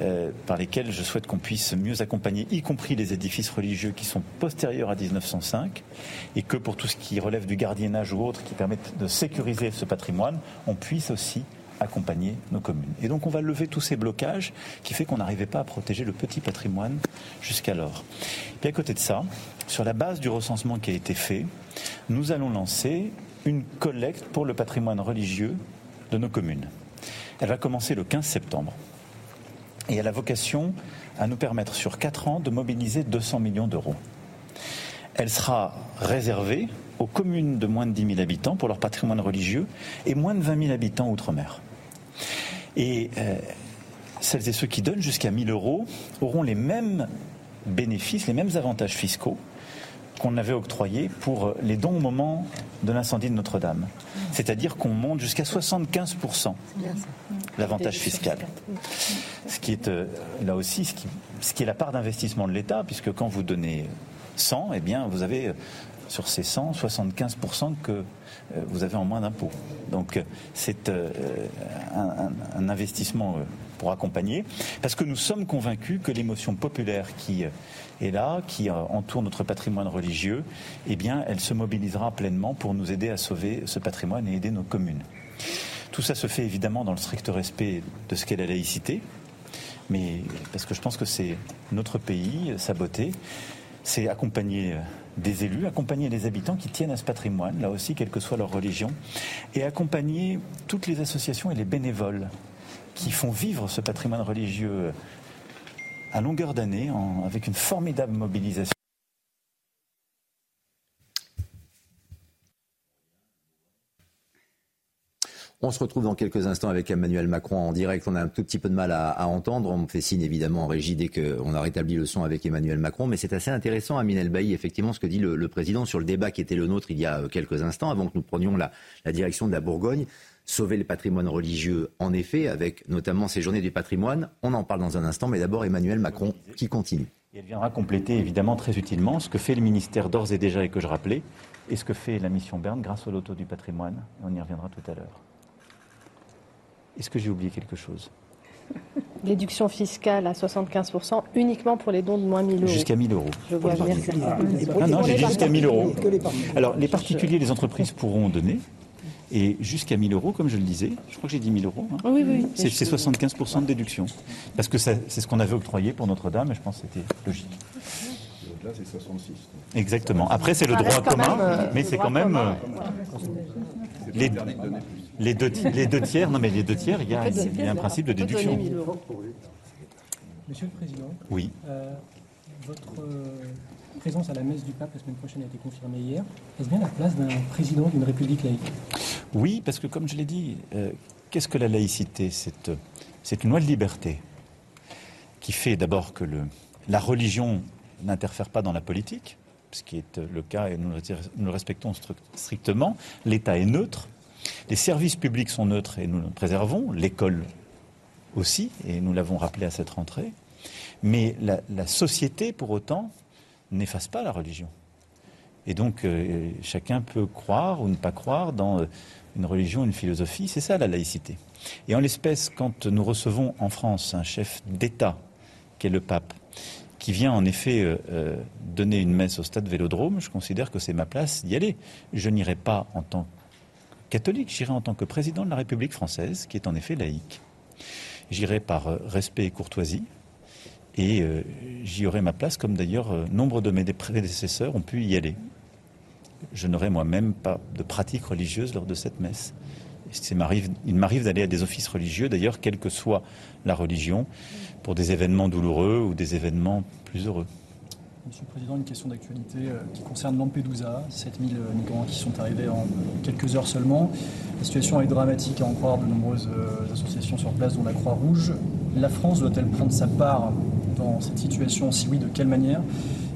euh, par lesquelles je souhaite qu'on puisse mieux accompagner, y compris les édifices religieux qui sont postérieurs à 1905 et que pour tout ce qui relève du gardiennage ou autre qui permettent de sécuriser ce patrimoine, on puisse aussi accompagner nos communes. Et donc on va lever tous ces blocages qui fait qu'on n'arrivait pas à protéger le petit patrimoine jusqu'alors. Puis à côté de ça, sur la base du recensement qui a été fait, nous allons lancer une collecte pour le patrimoine religieux de nos communes. Elle va commencer le 15 septembre et elle a vocation à nous permettre sur 4 ans de mobiliser 200 millions d'euros. Elle sera réservée aux communes de moins de 10 000 habitants pour leur patrimoine religieux et moins de 20 000 habitants outre-mer. Et euh, celles et ceux qui donnent jusqu'à 1000 euros auront les mêmes bénéfices, les mêmes avantages fiscaux qu'on avait octroyés pour les dons au moment de l'incendie de Notre-Dame. C'est-à-dire qu'on monte jusqu'à 75% l'avantage fiscal. Ce qui est euh, là aussi ce qui, est la part d'investissement de l'État, puisque quand vous donnez 100, eh bien vous avez euh, sur ces 100, 75% que euh, vous avez en moins d'impôts. Donc euh, c'est euh, un, investissement pour accompagner, parce que nous sommes convaincus que l'émotion populaire qui est là, qui entoure notre patrimoine religieux, eh bien, elle se mobilisera pleinement pour nous aider à sauver ce patrimoine et aider nos communes. Tout ça se fait évidemment dans le strict respect de ce qu'est la laïcité, mais parce que je pense que c'est notre pays, sa beauté, c'est accompagner des élus, accompagner les habitants qui tiennent à ce patrimoine, là aussi, quelle que soit leur religion, et accompagner toutes les associations et les bénévoles qui font vivre ce patrimoine religieux à longueur d'année, avec une formidable mobilisation. On se retrouve dans quelques instants avec Emmanuel Macron en direct. On a un tout petit peu de mal à, entendre. On fait signe évidemment en régie dès qu'on a rétabli le son avec Emmanuel Macron. Mais c'est assez intéressant, Aminel Bailly, effectivement, ce que dit le, président sur le débat qui était le nôtre il y a euh, quelques instants, avant que nous prenions la, direction de la Bourgogne. Sauver le patrimoine religieux, en effet, avec notamment ces journées du patrimoine. On en parle dans un instant, mais d'abord Emmanuel Macron qui continue. Elle viendra compléter évidemment très utilement ce que fait le ministère d'ores et déjà et que je rappelais, et ce que fait la mission Berne grâce au loto du patrimoine. On y reviendra tout à l'heure. Est-ce que j'ai oublié quelque chose? Déduction fiscale à 75% uniquement pour les dons de moins 1000 euros. Jusqu'à 1000 euros. Je vois venir Non, non, j'ai dit jusqu'à 1000 euros. Alors, les particuliers, les entreprises pourront donner. Et jusqu'à 1000 euros, comme je le disais, je crois que j'ai dit 1000 euros. Hein. Oui, oui. C'est 75% de déduction. Parce que c'est ce qu'on avait octroyé pour Notre-Dame, et je pense que c'était logique. Là, c'est 66. Exactement. Après, c'est le droit commun, euh, mais c'est quand même. Euh, les, les deux, les deux tiers, non mais les deux tiers, il y a, un principe de déduction. Monsieur le Président, oui. Euh, votre euh, présence à la messe du pape la semaine prochaine a été confirmée hier. Est-ce bien la place d'un président d'une république laïque? Oui, parce que comme je l'ai dit, euh, qu'est-ce que la laïcité? C'est une loi de liberté qui fait d'abord que le, la religion n'interfère pas dans la politique, ce qui est le cas et nous le respectons strictement. L'État est neutre. Les services publics sont neutres et nous le préservons, l'école aussi, et nous l'avons rappelé à cette rentrée. Mais la, société, pour autant, n'efface pas la religion. Et donc, euh, chacun peut croire ou ne pas croire dans euh, une religion, une philosophie. C'est ça la laïcité. Et en l'espèce, quand nous recevons en France un chef d'État, qui est le pape, qui vient en effet euh, donner une messe au stade Vélodrome, je considère que c'est ma place d'y aller. Je n'irai pas en tant catholique, j'irai en tant que président de la République française, qui est en effet laïque. J'irai par euh, respect et courtoisie, et euh, j'y aurai ma place, comme d'ailleurs euh, nombre de mes prédécesseurs ont pu y aller. Je n'aurai moi-même pas de pratique religieuse lors de cette messe. Il m'arrive d'aller à des offices religieux, d'ailleurs, quelle que soit la religion, pour des événements douloureux ou des événements plus heureux. Monsieur le Président, une question d'actualité euh, qui concerne Lampedusa, 7000 euh, migrants qui sont arrivés en quelques heures seulement. La situation est dramatique à en croire de nombreuses euh, associations sur place, dont la Croix-Rouge. La France doit-elle prendre sa part dans cette situation? Si oui, de quelle manière?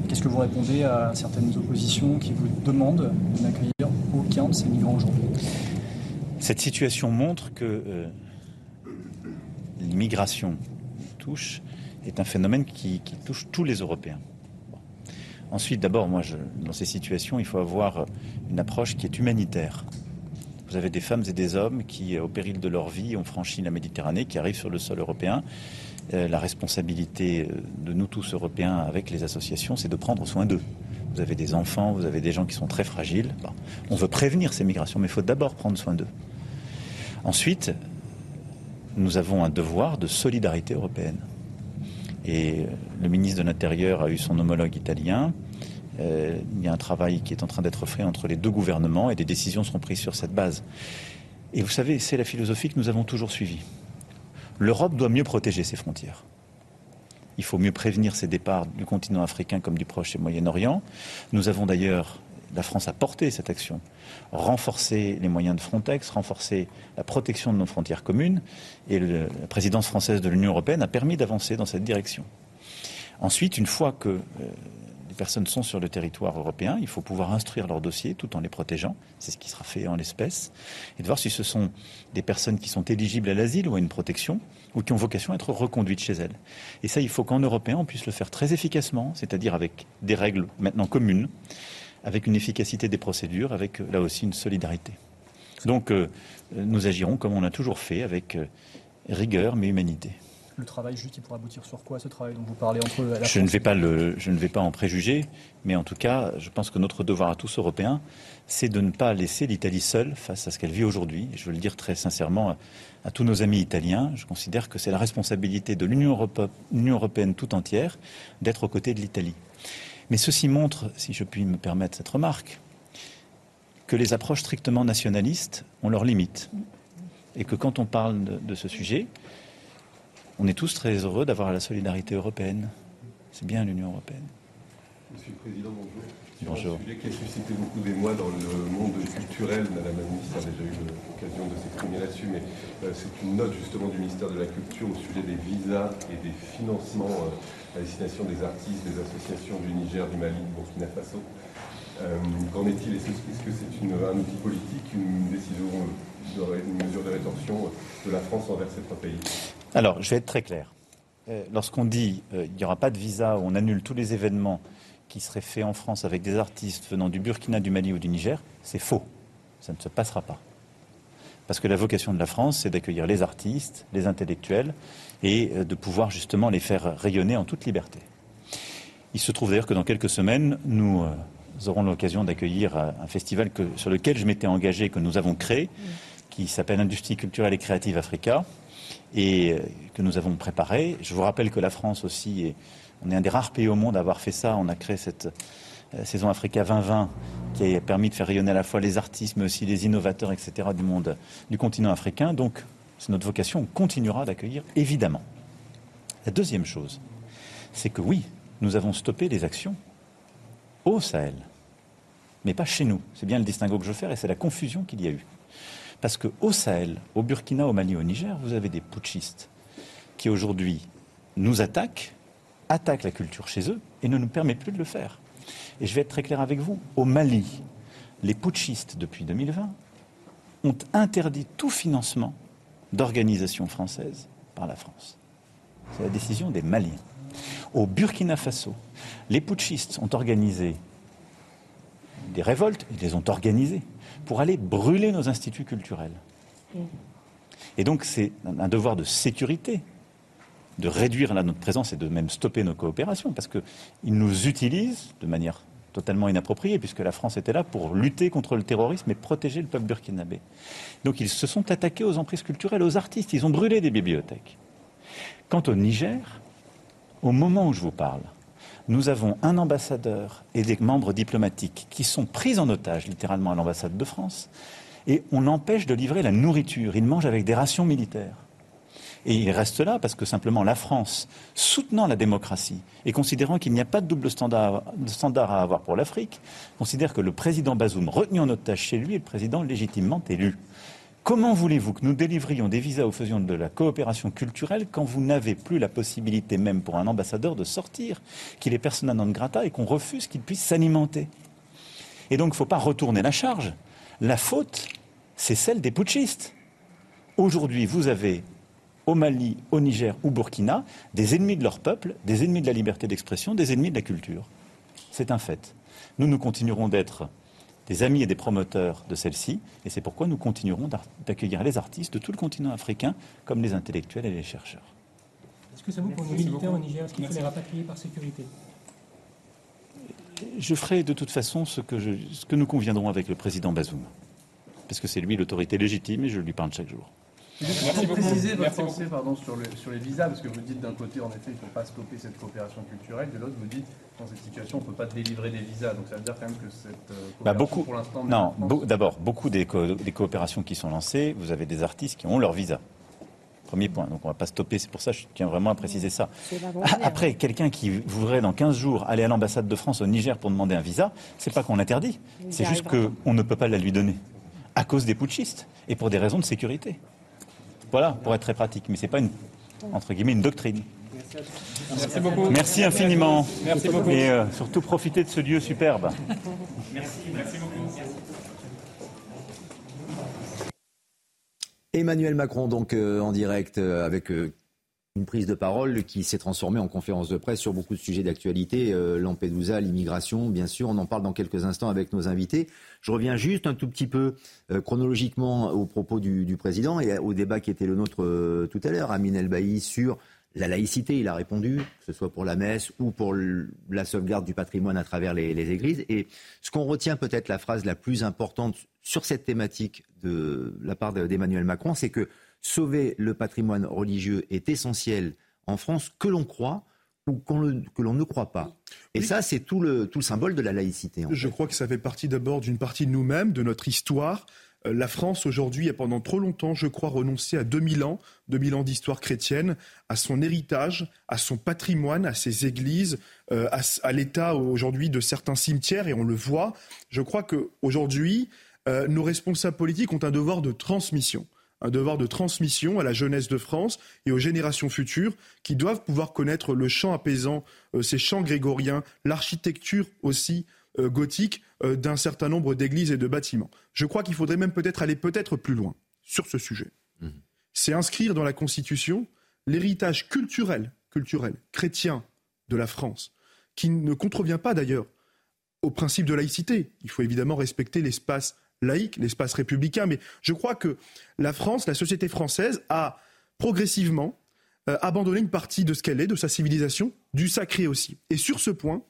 Qu'est-ce que vous répondez à certaines oppositions qui vous demandent de n'accueillir aucun de ces migrants aujourd'hui? Cette situation montre que l'immigration touche est un phénomène qui touche tous les Européens. Ensuite, d'abord, moi, dans ces situations, il faut avoir une approche qui est humanitaire. Vous avez des femmes et des hommes qui, au péril de leur vie, ont franchi la Méditerranée, qui arrivent sur le sol européen. Euh, la responsabilité de nous tous Européens avec les associations, c'est de prendre soin d'eux. Vous avez des enfants, vous avez des gens qui sont très fragiles. on veut prévenir ces migrations, mais il faut d'abord prendre soin d'eux. Ensuite, nous avons un devoir de solidarité européenne. Et le ministre de l'Intérieur a eu son homologue italien. Euh, il y a un travail qui est en train d'être fait entre les deux gouvernements et des décisions seront prises sur cette base. Et vous savez, c'est la philosophie que nous avons toujours suivie. L'Europe doit mieux protéger ses frontières. Il faut mieux prévenir ces départs du continent africain comme du Proche et Moyen-Orient. Nous avons d'ailleurs, la France a porté cette action, renforcer les moyens de Frontex, renforcer la protection de nos frontières communes. Et la présidence française de l'Union européenne a permis d'avancer dans cette direction. Ensuite, une fois que euh, personnes sont sur le territoire européen, il faut pouvoir instruire leur dossier tout en les protégeant. C'est ce qui sera fait en l'espèce. Et de voir si ce sont des personnes qui sont éligibles à l'asile ou à une protection ou qui ont vocation à être reconduites chez elles. Et ça, il faut qu'en Européen, on puisse le faire très efficacement, c'est-à-dire avec des règles maintenant communes, avec une efficacité des procédures, avec là aussi une solidarité. Donc, euh, nous agirons comme on a toujours fait, avec euh, rigueur mais humanité le travail juste, il pourra aboutir sur quoi ce travail dont vous parlez entre la je ne vais pas le, je ne vais pas en préjuger, mais en tout cas, je pense que notre devoir à tous Européens, c'est de ne pas laisser l'Italie seule face à ce qu'elle vit aujourd'hui. Je veux le dire très sincèrement à, tous nos amis italiens. Je considère que c'est la responsabilité de l'Union européenne tout entière d'être aux côtés de l'Italie. Mais ceci montre, si je puis me permettre cette remarque, que les approches strictement nationalistes ont leurs limites. Et que quand on parle de ce sujet, on est tous très heureux d'avoir la solidarité européenne. C'est bien l'Union européenne. Monsieur le Président, bonjour. Bonjour. un sujet qui a suscité beaucoup d'émoi dans le monde culturel. Madame la ministre a déjà eu l'occasion de s'exprimer là-dessus, mais euh, c'est une note justement du ministère de la Culture au sujet des visas et des financements euh, à destination des artistes, des associations du Niger, du Mali, du Burkina Faso. Euh, qu'en est-il? Est-ce que c'est un outil politique, une décision, une mesure de rétorsion de la France envers ces trois pays? Alors, je vais être très clair. Lorsqu'on dit qu'il euh, n'y aura pas de visa, on annule tous les événements qui seraient faits en France avec des artistes venant du Burkina, du Mali ou du Niger, c'est faux. Ça ne se passera pas. Parce que la vocation de la France, c'est d'accueillir les artistes, les intellectuels, et euh, de pouvoir justement les faire rayonner en toute liberté. Il se trouve d'ailleurs que dans quelques semaines, nous aurons l'occasion d'accueillir un festival sur lequel je m'étais engagé, que nous avons créé, qui s'appelle Industrie culturelle et créative Africa, et euh, que nous avons préparé. Je vous rappelle que la France aussi, est, on est un des rares pays au monde à avoir fait ça. On a créé cette euh, saison Africa 2020 qui a permis de faire rayonner à la fois les artistes, mais aussi les innovateurs, etc. du monde, du continent africain. Donc, c'est notre vocation. On continuera d'accueillir, évidemment. La deuxième chose, c'est que oui, nous avons stoppé les actions au Sahel, mais pas chez nous. C'est bien le distinguo que je veux faire et c'est la confusion qu'il y a eu. Parce qu'au Sahel, au Burkina, au Mali, au Niger, vous avez des putschistes qui aujourd'hui nous attaquent, attaquent la culture chez eux et ne nous permettent plus de le faire. Et je vais être très clair avec vous. Au Mali, les putschistes, depuis 2020, ont interdit tout financement d'organisations françaises par la France. C'est la décision des Maliens. Au Burkina Faso, les putschistes ont organisé des révoltes, ils les ont organisées pour aller brûler nos instituts culturels. Et donc c'est un devoir de sécurité de réduire notre présence et de même stopper nos coopérations, parce qu'ils nous utilisent de manière totalement inappropriée, puisque la France était là pour lutter contre le terrorisme et protéger le peuple burkinabé. Donc ils se sont attaqués aux emprises culturelles, aux artistes, ils ont brûlé des bibliothèques. Quant au Niger, au moment où je vous parle, nous avons un ambassadeur et des membres diplomatiques qui sont pris en otage littéralement à l'ambassade de France et on empêche de livrer la nourriture. Ils mangent avec des rations militaires. Et ils restent là parce que simplement la France, soutenant la démocratie et considérant qu'il n'y a pas de double standard, standard à avoir pour l'Afrique, considère que le président Bazoum, retenu en otage chez lui, est le président légitimement élu. Comment voulez-vous que nous délivrions des visas ou faisions de la coopération culturelle quand vous n'avez plus la possibilité même pour un ambassadeur de sortir, qu'il est persona non grata et qu'on refuse qu'il puisse s'alimenter? Et donc il ne faut pas retourner la charge. La faute, c'est celle des putschistes. Aujourd'hui, vous avez au Mali, au Niger ou Burkina des ennemis de leur peuple, des ennemis de la liberté d'expression, des ennemis de la culture. C'est un fait. Nous, nous continuerons d'être des amis et des promoteurs de celle-ci, et c'est pourquoi nous continuerons d'accueillir les artistes de tout le continent africain, comme les intellectuels et les chercheurs. Est-ce que ça vaut pour nos militaires au Niger? Est-ce qu'il faut les rapatrier par sécurité? Je ferai de toute façon ce que, je, ce que nous conviendrons avec le président Bazoum, parce que c'est lui l'autorité légitime et je lui parle chaque jour. Merci préciser votre pensée pardon, sur, sur, les visas, parce que vous dites d'un côté, en effet, il ne faut pas stopper cette coopération culturelle, de l'autre, vous dites, dans cette situation, on ne peut pas délivrer des visas. Donc ça veut dire quand même que cette euh, bah, coopération, beaucoup, pour l'instant... Non, d'abord, beaucoup des, des, coopérations qui sont lancées, vous avez des artistes qui ont leur visa. Premier point. Donc on ne va pas stopper, c'est pour ça que je tiens vraiment à préciser ça. Après, quelqu'un qui voudrait dans 15 jours aller à l'ambassade de France au Niger pour demander un visa, c'est pas qu'on l'interdit, c'est juste qu'on ne peut pas la lui donner à cause des putschistes et pour des raisons de sécurité. Voilà, pour être très pratique. Mais ce n'est pas une, entre guillemets, une doctrine. Merci beaucoup. Merci infiniment. Merci beaucoup. Et euh, surtout profiter de ce lieu superbe. Merci, merci beaucoup. Emmanuel Macron, donc euh, en direct euh, avec euh, une prise de parole qui s'est transformée en conférence de presse sur beaucoup de sujets d'actualité, euh, Lampedusa, l'immigration, bien sûr, on en parle dans quelques instants avec nos invités. Je reviens juste un tout petit peu euh, chronologiquement aux propos du, président et au débat qui était le nôtre euh, tout à l'heure, Amin El sur la laïcité, il a répondu, que ce soit pour la messe ou pour la sauvegarde du patrimoine à travers les églises. Et ce qu'on retient peut-être la phrase la plus importante sur cette thématique de la part d'Emmanuel Macron, c'est que sauver le patrimoine religieux est essentiel en France, que l'on croit ou que l'on ne croit pas. Et oui. ça, c'est tout le, tout le symbole de la laïcité. Je fait. crois que ça fait partie d'abord d'une partie de nous-mêmes, de notre histoire. Euh, la France, aujourd'hui, a pendant trop longtemps, je crois, renoncé à 2000 ans, 2000 ans d'histoire chrétienne, à son héritage, à son patrimoine, à ses églises, euh, à, à l'état aujourd'hui de certains cimetières, et on le voit. Je crois qu'aujourd'hui, euh, nos responsables politiques ont un devoir de transmission un devoir de transmission à la jeunesse de France et aux générations futures qui doivent pouvoir connaître le chant apaisant, euh, ces chants grégoriens, l'architecture aussi euh, gothique euh, d'un certain nombre d'églises et de bâtiments. Je crois qu'il faudrait même peut-être aller peut-être plus loin sur ce sujet. Mmh. C'est inscrire dans la Constitution l'héritage culturel, culturel, chrétien de la France, qui ne contrevient pas d'ailleurs au principe de laïcité. Il faut évidemment respecter l'espace laïque, l'espace républicain. Mais je crois que la France, la société française, a progressivement euh, abandonné une partie de ce qu'elle est, de sa civilisation, du sacré aussi. Et sur ce point,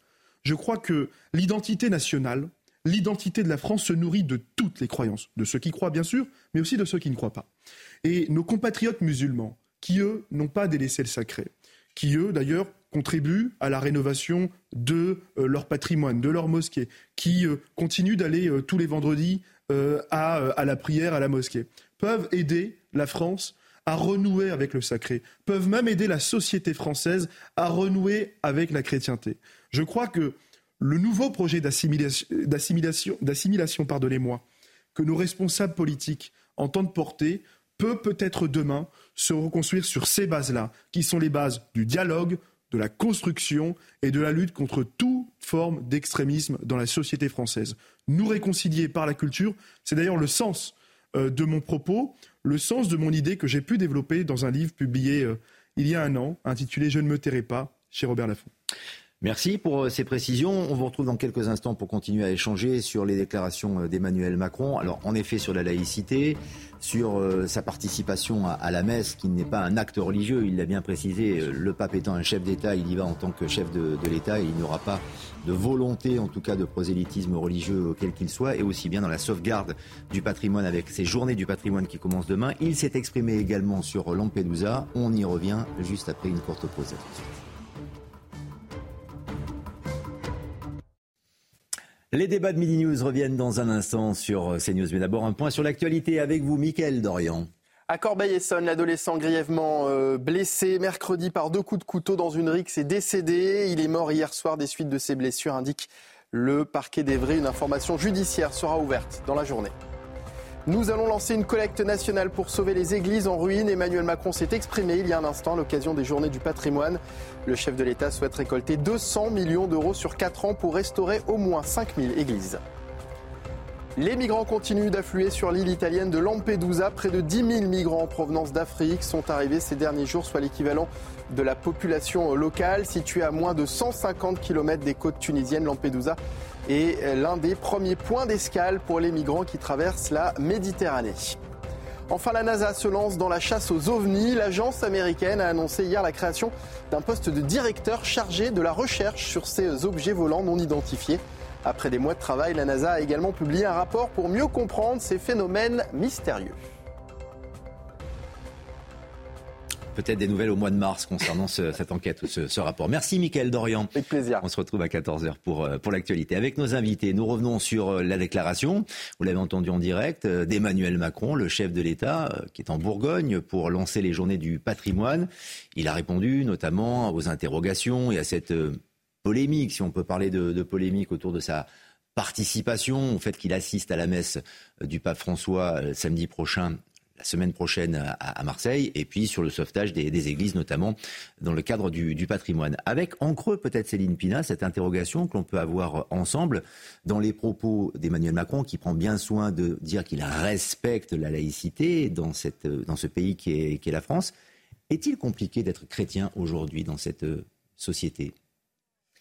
je crois que l'identité nationale, l'identité de la France se nourrit de toutes les croyances, de ceux qui croient bien sûr, mais aussi de ceux qui ne croient pas. Et nos compatriotes musulmans, qui eux n'ont pas délaissé le sacré, qui eux d'ailleurs contribuent à la rénovation de euh, leur patrimoine, de leur mosquée, qui euh, continuent d'aller tous les vendredis à, à, la prière à la mosquée, peuvent aider la France à renouer avec le sacré, peuvent même aider la société française à renouer avec la chrétienté. Je crois que le nouveau projet d'assimilation, d'assimilation, pardonnez-moi, que nos responsables politiques entendent porter peut peut-être demain se reconstruire sur ces bases-là, qui sont les bases du dialogue, de la construction et de la lutte contre toute forme d'extrémisme dans la société française. Nous réconcilier par la culture, c'est d'ailleurs le sens euh, de mon propos, le sens de mon idée que j'ai pu développer dans un livre publié euh, il y a un an, intitulé Je ne me tairai pas, chez Robert Laffont. Merci pour ces précisions. On vous retrouve dans quelques instants pour continuer à échanger sur les déclarations d'Emmanuel Macron. Alors, en effet, sur la laïcité, sur euh, sa participation à, la messe, qui n'est pas un acte religieux, il l'a bien précisé, euh, le pape étant un chef d'État, il y va en tant que chef de, l'État, il n'y aura pas de volonté, en tout cas, de prosélytisme religieux, quel qu'il soit, et aussi bien dans la sauvegarde du patrimoine avec ces journées du patrimoine qui commencent demain. Il s'est exprimé également sur Lampedusa. On y revient juste après une courte pause. Les débats de Midi News reviennent dans un instant sur CNews. Mais d'abord, un point sur l'actualité avec vous, Mickaël Dorian. À Corbeil-Essonne, l'adolescent grièvement euh, blessé mercredi par deux coups de couteau dans une rixe est décédé. Il est mort hier soir des suites de ses blessures, indique le parquet d'Evry. Une information judiciaire sera ouverte dans la journée. Nous allons lancer une collecte nationale pour sauver les églises en ruine. Emmanuel Macron s'est exprimé il y a un instant à l'occasion des journées du patrimoine. Le chef de l'État souhaite récolter 200 millions d'euros sur 4 ans pour restaurer au moins 5000 églises. Les migrants continuent d'affluer sur l'île italienne de Lampedusa. Près de 10 000 migrants en provenance d'Afrique sont arrivés ces derniers jours, soit l'équivalent de la population locale. Située à moins de 150 km des côtes tunisiennes, Lampedusa est l'un des premiers points d'escale pour les migrants qui traversent la Méditerranée. Enfin, la NASA se lance dans la chasse aux ovnis. L'agence américaine a annoncé hier la création d'un poste de directeur chargé de la recherche sur ces objets volants non identifiés. Après des mois de travail, la NASA a également publié un rapport pour mieux comprendre ces phénomènes mystérieux. Peut-être des nouvelles au mois de mars concernant cette enquête ou ce, rapport. Merci Mickaël Dorian. Avec plaisir. On se retrouve à 14h pour, euh, pour l'actualité. Avec nos invités, nous revenons sur euh, la déclaration, vous l'avez entendu en direct, euh, d'Emmanuel Macron, le chef de l'État, qui est en Bourgogne pour lancer les journées du patrimoine. Il a répondu notamment aux interrogations et à cette polémique, si on peut parler de, polémique autour de sa participation, au fait qu'il assiste à la messe du pape François samedi prochain la semaine prochaine à, Marseille, et puis sur le sauvetage des, églises, notamment dans le cadre du, patrimoine. Avec en creux peut-être Céline Pina, cette interrogation que l'on peut avoir ensemble dans les propos d'Emmanuel Macron, qui prend bien soin de dire qu'il respecte la laïcité dans, cette, ce pays qui est, qui est la France. Est-il compliqué d'être chrétien aujourd'hui dans cette société?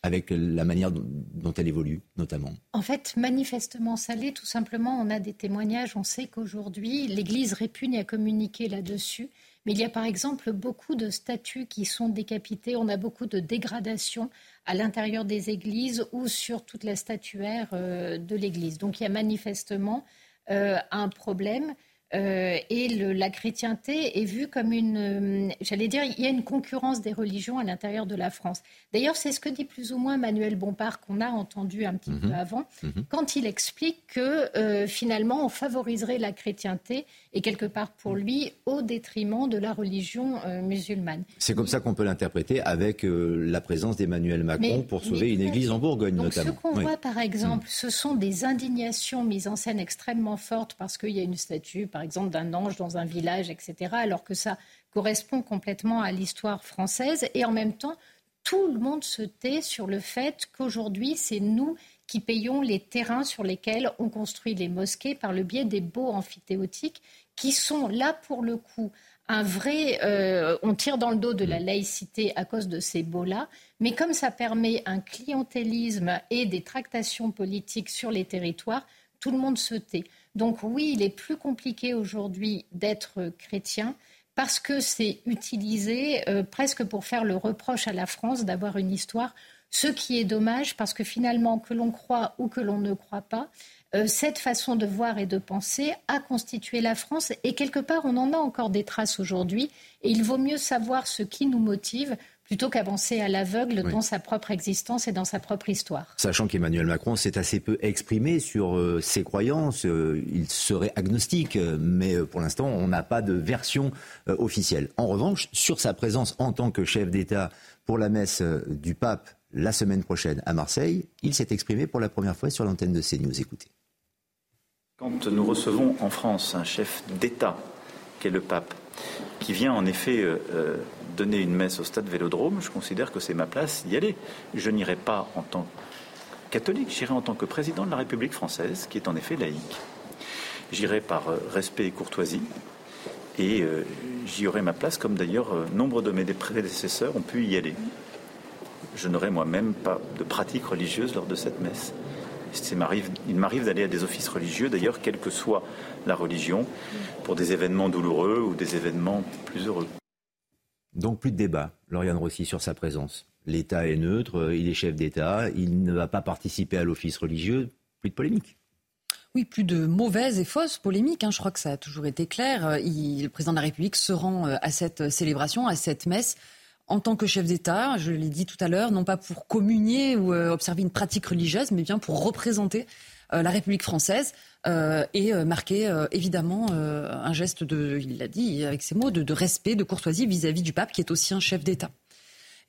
Avec la manière dont elle évolue, notamment En fait, manifestement, ça l'est. Tout simplement, on a des témoignages. On sait qu'aujourd'hui, l'Église répugne à communiquer là-dessus. Mais il y a par exemple beaucoup de statues qui sont décapitées. On a beaucoup de dégradations à l'intérieur des églises ou sur toute la statuaire euh, de l'Église. Donc il y a manifestement euh, un problème. Euh, et la chrétienté est vue comme une, euh, j'allais dire, il y a une concurrence des religions à l'intérieur de la France. D'ailleurs, c'est ce que dit plus ou moins Manuel Bompard, qu'on a entendu un petit peu mhm. avant, mhm. quand il explique que euh, finalement, on favoriserait la chrétienté, et quelque part pour mhm. lui, au détriment de la religion musulmane. C'est comme ça qu'on peut l'interpréter avec la présence d'Emmanuel Macron pour sauver une église en Bourgogne, donc, notamment. Ce qu'on voit, par exemple, ce sont des indignations mises en scène extrêmement fortes parce qu'il y a une statue, par exemple, d'un ange dans un village, etc., alors que ça correspond complètement à l'histoire française. Et en même temps, tout le monde se tait sur le fait qu'aujourd'hui, c'est nous qui payons les terrains sur lesquels on construit les mosquées par le biais des baux amphithéotiques, qui sont là pour le coup un vrai. Euh, on tire dans le dos de la laïcité à cause de ces baux-là, mais comme ça permet un clientélisme et des tractations politiques sur les territoires, tout le monde se tait. Donc oui, il est plus compliqué aujourd'hui d'être chrétien parce que c'est utilisé euh, presque pour faire le reproche à la France d'avoir une histoire, ce qui est dommage parce que finalement, que l'on croit ou que l'on ne croit pas, euh, cette façon de voir et de penser a constitué la France et quelque part, on en a encore des traces aujourd'hui et il vaut mieux savoir ce qui nous motive plutôt qu'avancer à l'aveugle dans sa propre existence et dans sa propre histoire. Sachant qu'Emmanuel Macron s'est assez peu exprimé sur euh, ses croyances, euh, il serait agnostique, euh, mais pour l'instant, on n'a pas de version officielle. En revanche, sur sa présence en tant que chef d'État pour la messe du pape la semaine prochaine à Marseille, il s'est exprimé pour la première fois sur l'antenne de CNews. Écoutez. Quand nous recevons en France un chef d'État, qui est le pape, qui vient en effet euh, donner une messe au stade Vélodrome, je considère que c'est ma place d'y aller. Je n'irai pas en tant que catholique, j'irai en tant que président de la République française, qui est en effet laïque. J'irai par euh, respect et courtoisie, et euh, j'y aurai ma place, comme d'ailleurs nombre de mes prédécesseurs ont pu y aller. Je n'aurai moi-même pas de pratique religieuse lors de cette messe. Il m'arrive d'aller à des offices religieux, d'ailleurs, quelle que soit la religion, pour des événements douloureux ou des événements plus heureux. Donc plus de débat, Lauriane Rossi, sur sa présence. L'État est neutre, il est chef d'État, il ne va pas participer à l'office religieux, plus de polémique. Oui, plus de mauvaises et fausses polémiques. Hein. Je crois que ça a toujours été clair. le président de la République se rend euh, à cette célébration, à cette messe, en tant que chef d'État, je l'ai dit tout à l'heure, non pas pour communier ou euh, observer une pratique religieuse, mais bien pour représenter euh, la République française euh, et marquer évidemment un geste de, il l'a dit avec ses mots, de, respect, de courtoisie vis-à-vis du pape qui est aussi un chef d'État.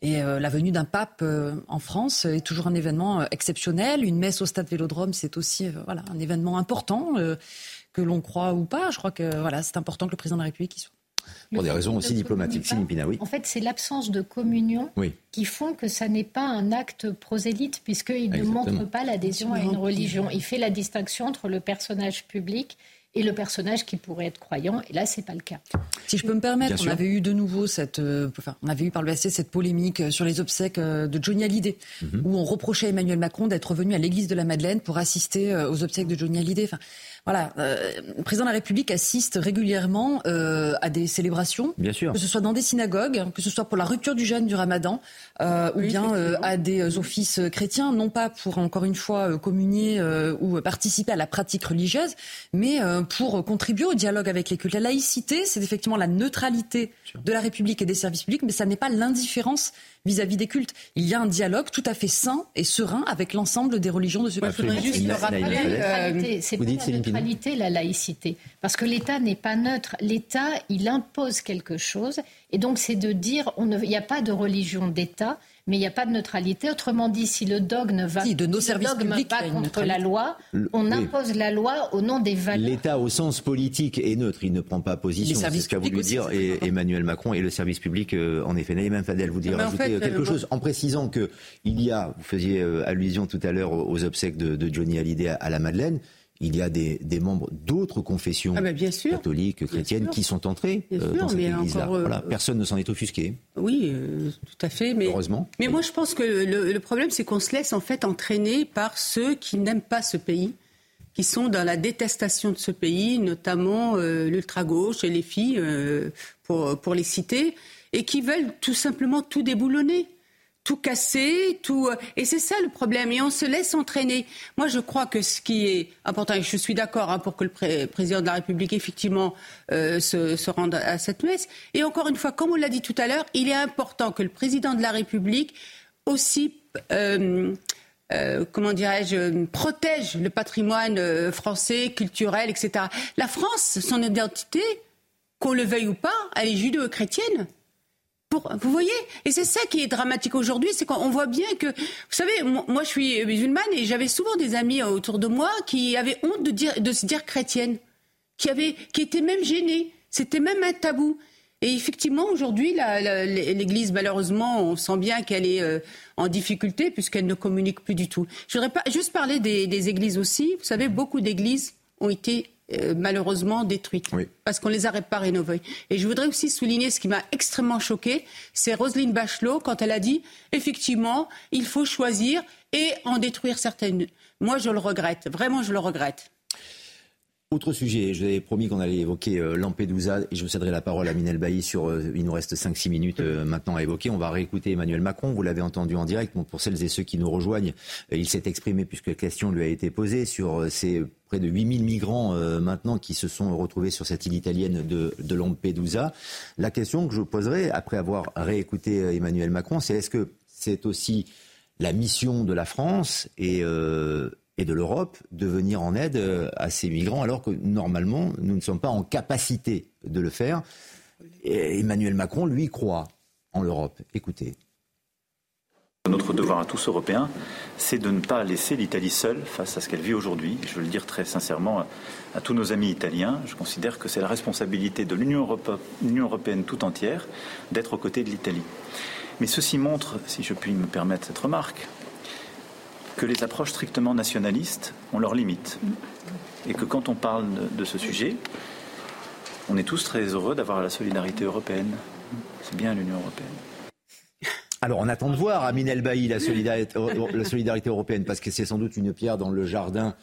Et la venue d'un pape en France est toujours un événement exceptionnel. Une messe au stade Vélodrome, c'est aussi voilà un événement important que l'on croit ou pas. Je crois que voilà c'est important que le président de la République y soit. Pour des raisons aussi diplomatiques. oui. En fait, c'est l'absence de communion qui font que ça n'est pas un acte prosélyte, puisqu'il ne montre pas l'adhésion à une religion. Il fait la distinction entre le personnage public et le personnage qui pourrait être croyant. Et là, c'est pas le cas. Si je peux me permettre, on avait eu de nouveau cette, euh, enfin, on avait eu par le passé cette polémique euh, sur les obsèques euh, de Johnny Hallyday, mhm. où on reprochait à Emmanuel Macron d'être venu à l'église de la Madeleine pour assister aux obsèques de Johnny Hallyday. Enfin, voilà, euh, le président de la République assiste régulièrement euh, à des célébrations, bien sûr. que ce soit dans des synagogues, que ce soit pour la rupture du jeûne du Ramadan, euh, ou bien euh, à des offices chrétiens, non pas pour encore une fois euh, communier ou participer à la pratique religieuse, mais pour contribuer au dialogue avec les cultes. La laïcité, c'est effectivement la neutralité de la République et des services publics, mais ça n'est pas l'indifférence vis-à-vis des cultes. Il y a un dialogue tout à fait sain et serein avec l'ensemble des religions de ce pays. Je juste le rappeler, c'est pas la neutralité, la laïcité. Parce que l'État n'est pas neutre. L'État, il impose quelque chose. Et donc, c'est de dire, il n'y a pas de religion d'État mais il n'y a pas de neutralité. Autrement dit, si le dogme va, de nos services dogme publics, va contre la loi, on impose la loi au nom des valeurs. L'État, au sens politique, est neutre. Il ne prend pas position. C'est ce qu'a voulu dire et Emmanuel Macron et le service public, euh, en effet. Naïm Fadel, vous dire ajouter euh, quelque chose en précisant que il y a, vous faisiez euh, allusion tout à l'heure aux obsèques de, Johnny Hallyday à la Madeleine il y a des, membres d'autres confessions ah bah, catholiques, chrétiennes qui sont entrés euh, dans cette église-là. Euh, personne ne s'en est offusqué. Oui, euh, tout à fait. Mais, Heureusement. Mais moi, je pense que le, problème, c'est qu'on se laisse en fait entraîner par ceux qui n'aiment pas ce pays, qui sont dans la détestation de ce pays, notamment l'ultra-gauche et les filles, pour, pour les citer, et qui veulent tout simplement tout déboulonner tout casser, tout. Euh, et c'est ça le problème. Et on se laisse entraîner. Moi, je crois que ce qui est important, et je suis d'accord hein, pour que le président de la République, effectivement, euh, se, rende à cette messe. Et encore une fois, comme on l'a dit tout à l'heure, il est important que le président de la République aussi. Euh, comment dirais-je, protège le patrimoine français, culturel, etc. La France, son identité, qu'on le veuille ou pas, elle est judéo-chrétienne vous voyez Et c'est ça qui est dramatique aujourd'hui, c'est qu'on voit bien que, vous savez, moi, je suis musulmane et j'avais souvent des amis autour de moi qui avaient honte de, dire, de se dire chrétienne, qui, avaient, qui étaient même gênés. C'était même un tabou. Et effectivement, aujourd'hui, l'Église, malheureusement, on sent bien qu'elle est euh, en difficulté puisqu'elle ne communique plus du tout. Je voudrais pas juste parler des, des églises aussi. Vous savez, beaucoup d'églises ont été euh, malheureusement détruites parce qu'on les a pas rénovées. Et je voudrais aussi souligner ce qui m'a extrêmement choqué, c'est Roselyne Bachelot quand elle a dit effectivement il faut choisir et en détruire certaines. Moi je le regrette, vraiment je le regrette. Autre sujet, je vous avais promis qu'on allait évoquer euh, Lampedusa et je vous céderai la parole à Minel Bailly sur, euh, il nous reste 5-6 minutes euh, maintenant à évoquer. On va réécouter Emmanuel Macron, vous l'avez entendu en direct. pour celles et ceux qui nous rejoignent, il s'est exprimé puisque la question lui a été posée sur ces près de 8000 migrants maintenant qui se sont retrouvés sur cette île italienne de, de Lampedusa. La question que je poserai après avoir réécouté Emmanuel Macron, c'est est-ce que c'est aussi la mission de la France et et de l'Europe de venir en aide euh, à ces migrants alors que normalement nous ne sommes pas en capacité de le faire. Emmanuel Macron, lui, croit en l'Europe. Écoutez. Notre devoir à tous Européens, c'est de ne pas laisser l'Italie seule face à ce qu'elle vit aujourd'hui. Je veux le dire très sincèrement à tous nos amis italiens. Je considère que c'est la responsabilité de l'Union européenne tout entière d'être aux côtés de l'Italie. Mais ceci montre, si je puis me permettre cette remarque, que les approches strictement nationalistes ont leurs limites. Et que quand on parle de, ce sujet, on est tous très heureux d'avoir la solidarité européenne. C'est bien l'Union européenne. Alors on attend de voir, Aminel Bailly, la solidarité, européenne, parce que c'est sans doute une pierre dans le jardin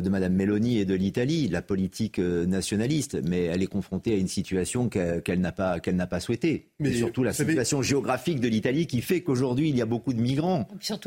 de Mme Meloni et de l'Italie, la politique euh, nationaliste, mais elle est confrontée à une situation qu'elle n'a pas, qu'elle n'a pas souhaitée. Mais surtout la situation géographique de l'Italie qui fait qu'aujourd'hui il y a beaucoup de migrants.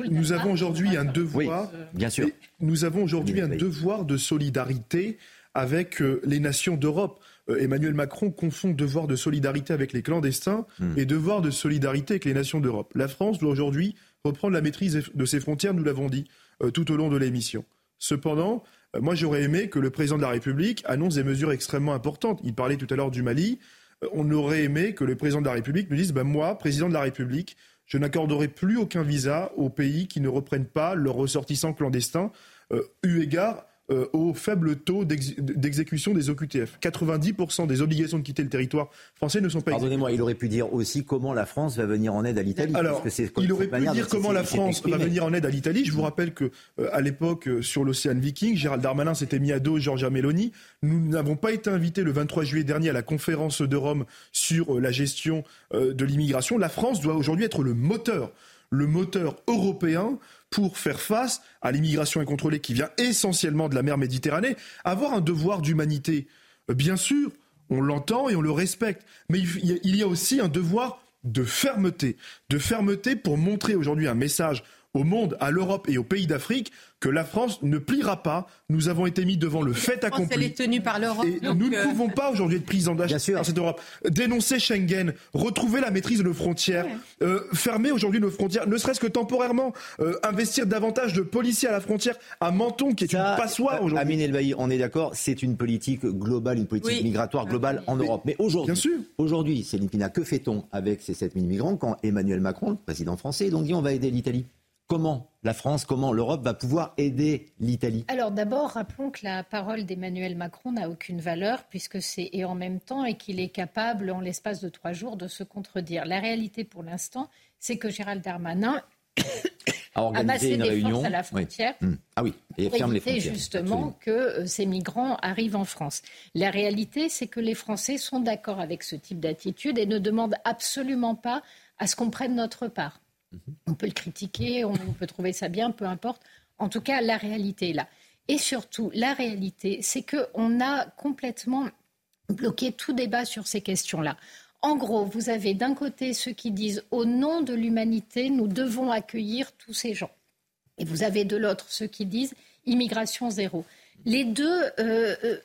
nous avons aujourd'hui un devoir. bien sûr. Nous avons aujourd'hui un devoir de solidarité avec euh, les nations d'Europe. Emmanuel Macron confond devoir de solidarité avec les clandestins hmm. et devoir de solidarité avec les nations d'Europe. La France doit aujourd'hui reprendre la maîtrise de ses frontières, nous l'avons dit tout au long de l'émission. Cependant, euh, moi j'aurais aimé que le président de la République annonce des mesures extrêmement importantes. Il parlait tout à l'heure du Mali. Euh, on aurait aimé que le président de la République nous dise ben moi, président de la République, je n'accorderai plus aucun visa aux pays qui ne reprennent pas leurs ressortissants clandestins, euh, eu égard euh, au faible taux d'exécution des OQTF. 90% des obligations de quitter le territoire français ne sont pas Pardonnez-moi, il aurait pu dire aussi comment la France va venir en aide à l'Italie. Alors, il aurait pu dire comment la France va venir en aide à l'Italie. Je vous rappelle que euh, à l'époque, euh, sur l'océan Viking, Gérald Darmanin s'était mis à dos Giorgia Meloni. Nous n'avons pas été invités le 23 juillet dernier à la conférence de Rome sur la gestion de l'immigration. La France doit aujourd'hui être le moteur le moteur européen pour faire face à l'immigration incontrôlée qui vient essentiellement de la mer Méditerranée, avoir un devoir d'humanité. Euh, bien sûr, on l'entend et on le respecte, mais il y a aussi un devoir de fermeté, de fermeté pour montrer aujourd'hui un message au monde, à l'Europe et aux pays d'Afrique que la France ne pliera pas. Nous avons été mis devant le fait accompli. Elle est tenue par l'Europe. Et nous ne euh, pouvont pas aujourd'hui être pris en danger dans cette Europe. Dénoncer Schengen, retrouver la maîtrise de nos frontières, euh, fermer aujourd'hui nos frontières, ne serait-ce que temporairement, euh, investir davantage de policiers à la frontière à Menton, qui est une passoire aujourd'hui. Amine Elbaï, on est d'accord, c'est une politique globale, une politique migratoire globale en Europe. Mais aujourd'hui, aujourd'hui, Céline Pina, que fait-on avec ces 7000 migrants quand Emmanuel Macron, le président français, donc dit on va aider l'Italie? Comment la France, comment l'Europe va pouvoir aider l'Italie? Alors d'abord, rappelons que la parole d'Emmanuel Macron n'a aucune valeur puisque c'est et en même temps et qu'il est capable en l'espace de trois jours de se contredire. La réalité pour l'instant, c'est que Gérald Darmanin a, massé une des réunion. à la frontière. Hmm. Ah oui, et pour ferme éviter les frontières. justement que euh, ces migrants arrivent en France. La réalité, c'est que les Français sont d'accord avec ce type d'attitude et ne demandent absolument pas à ce qu'on prenne notre part. On peut le critiquer, on peut trouver ça bien, peu importe. En tout cas, la réalité est là. Et surtout, la réalité, c'est qu'on a complètement bloqué tout débat sur ces questions-là. En gros, vous avez d'un côté ceux qui disent au nom de l'humanité, nous devons accueillir tous ces gens. Et vous avez de l'autre ceux qui disent immigration zéro. Les deux, euh, euh,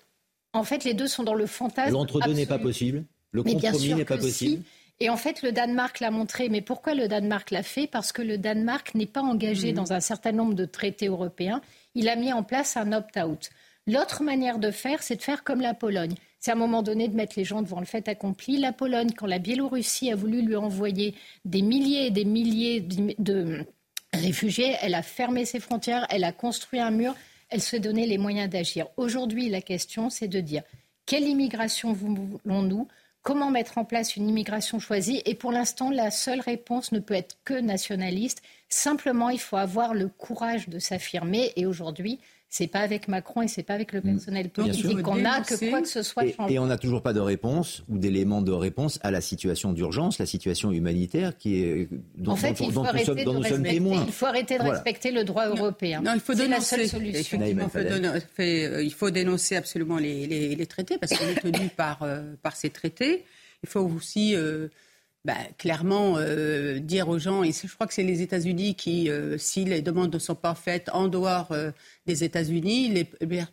en fait, les deux sont dans le fantasme. L'entre-deux n'est pas possible. Le compromis n'est pas possible. Et en fait, le Danemark l'a montré. Mais pourquoi le Danemark l'a fait? Parce que le Danemark n'est pas engagé mmh. dans un certain nombre de traités européens. Il a mis en place un opt-out. L'autre manière de faire, c'est de faire comme la Pologne. C'est à un moment donné de mettre les gens devant le fait accompli. La Pologne, quand la Biélorussie a voulu lui envoyer des milliers et des milliers de réfugiés, elle a fermé ses frontières, elle a construit un mur, elle se donnait les moyens d'agir. Aujourd'hui, la question, c'est de dire quelle immigration voulons-nous? Comment mettre en place une immigration choisie Et pour l'instant, la seule réponse ne peut être que nationaliste. Simplement, il faut avoir le courage de s'affirmer. Et aujourd'hui, c'est pas avec Macron et c'est pas avec le mm. personnel politique qu'on a que quoi que ce soit et, Et on n'a toujours pas de réponse ou d'éléments de réponse à la situation d'urgence, la situation humanitaire qui est dont, en fait, il faut arrêter nous, sommes, sommes témoins. Il faut arrêter de respecter le droit européen. Non, il faut dénoncer. La seule solution. Euh, il faut, dénoncer absolument les, traités parce qu'on est tenu par, euh, par ces traités. Il faut aussi euh, bah, clairement euh, dire aux gens, et je crois que c'est les États-Unis qui, euh, si les demandes ne sont pas faites en dehors euh, des États-Unis, les,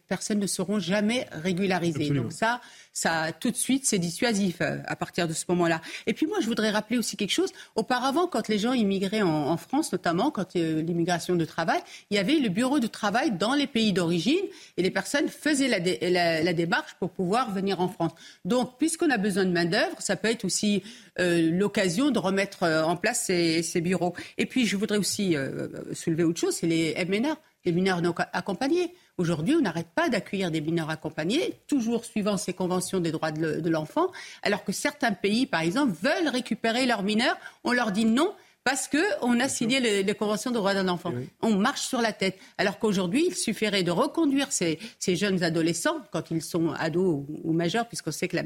personnes ne seront jamais régularisées. Donc ça, ça tout de suite, c'est dissuasif à partir de ce moment-là. Et puis moi, je voudrais rappeler aussi quelque chose. Auparavant, quand les gens immigraient en, en France, notamment quand l'immigration de travail, il y avait le bureau de travail dans les pays d'origine et les personnes faisaient la, la, la, démarche pour pouvoir venir en France. Donc, puisqu'on a besoin de main d'œuvre, ça peut être aussi l'occasion de remettre euh, en place ces, bureaux. Et puis, je voudrais aussi euh, soulever autre chose, c'est les MNR, les mineurs non accompagnés. Aujourd'hui, on n'arrête pas d'accueillir des mineurs accompagnés, toujours suivant ces conventions des droits de l'enfant, alors que certains pays, par exemple, veulent récupérer leurs mineurs. On leur dit non, parce qu'on a signé les, conventions de droits d'un enfant. On marche sur la tête. Alors qu'aujourd'hui, il suffirait de reconduire ces, jeunes adolescents, quand ils sont ados ou, majeurs, puisqu'on sait que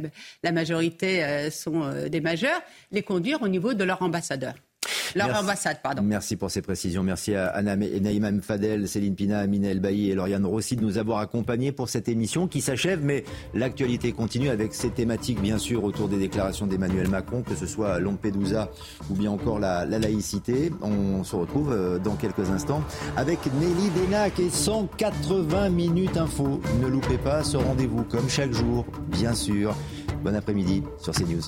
la, majorité euh, sont euh, des majeurs, les conduire au niveau de leur ambassadeur. Leur Merci. ambassade, pardon. Merci pour ces précisions. Merci à Anna Naïma Fadel, Céline Pina, Amine Elbaï et Lauriane Rossi de nous avoir accompagnés pour cette émission qui s'achève, mais l'actualité continue avec ces thématiques, bien sûr, autour des déclarations d'Emmanuel Macron, que ce soit Lampedusa ou bien encore la, laïcité. On se retrouve euh, dans quelques instants avec Nelly Denac et 180 minutes info. Ne loupez pas ce rendez-vous, comme chaque jour, bien sûr. Bon après-midi sur CNews.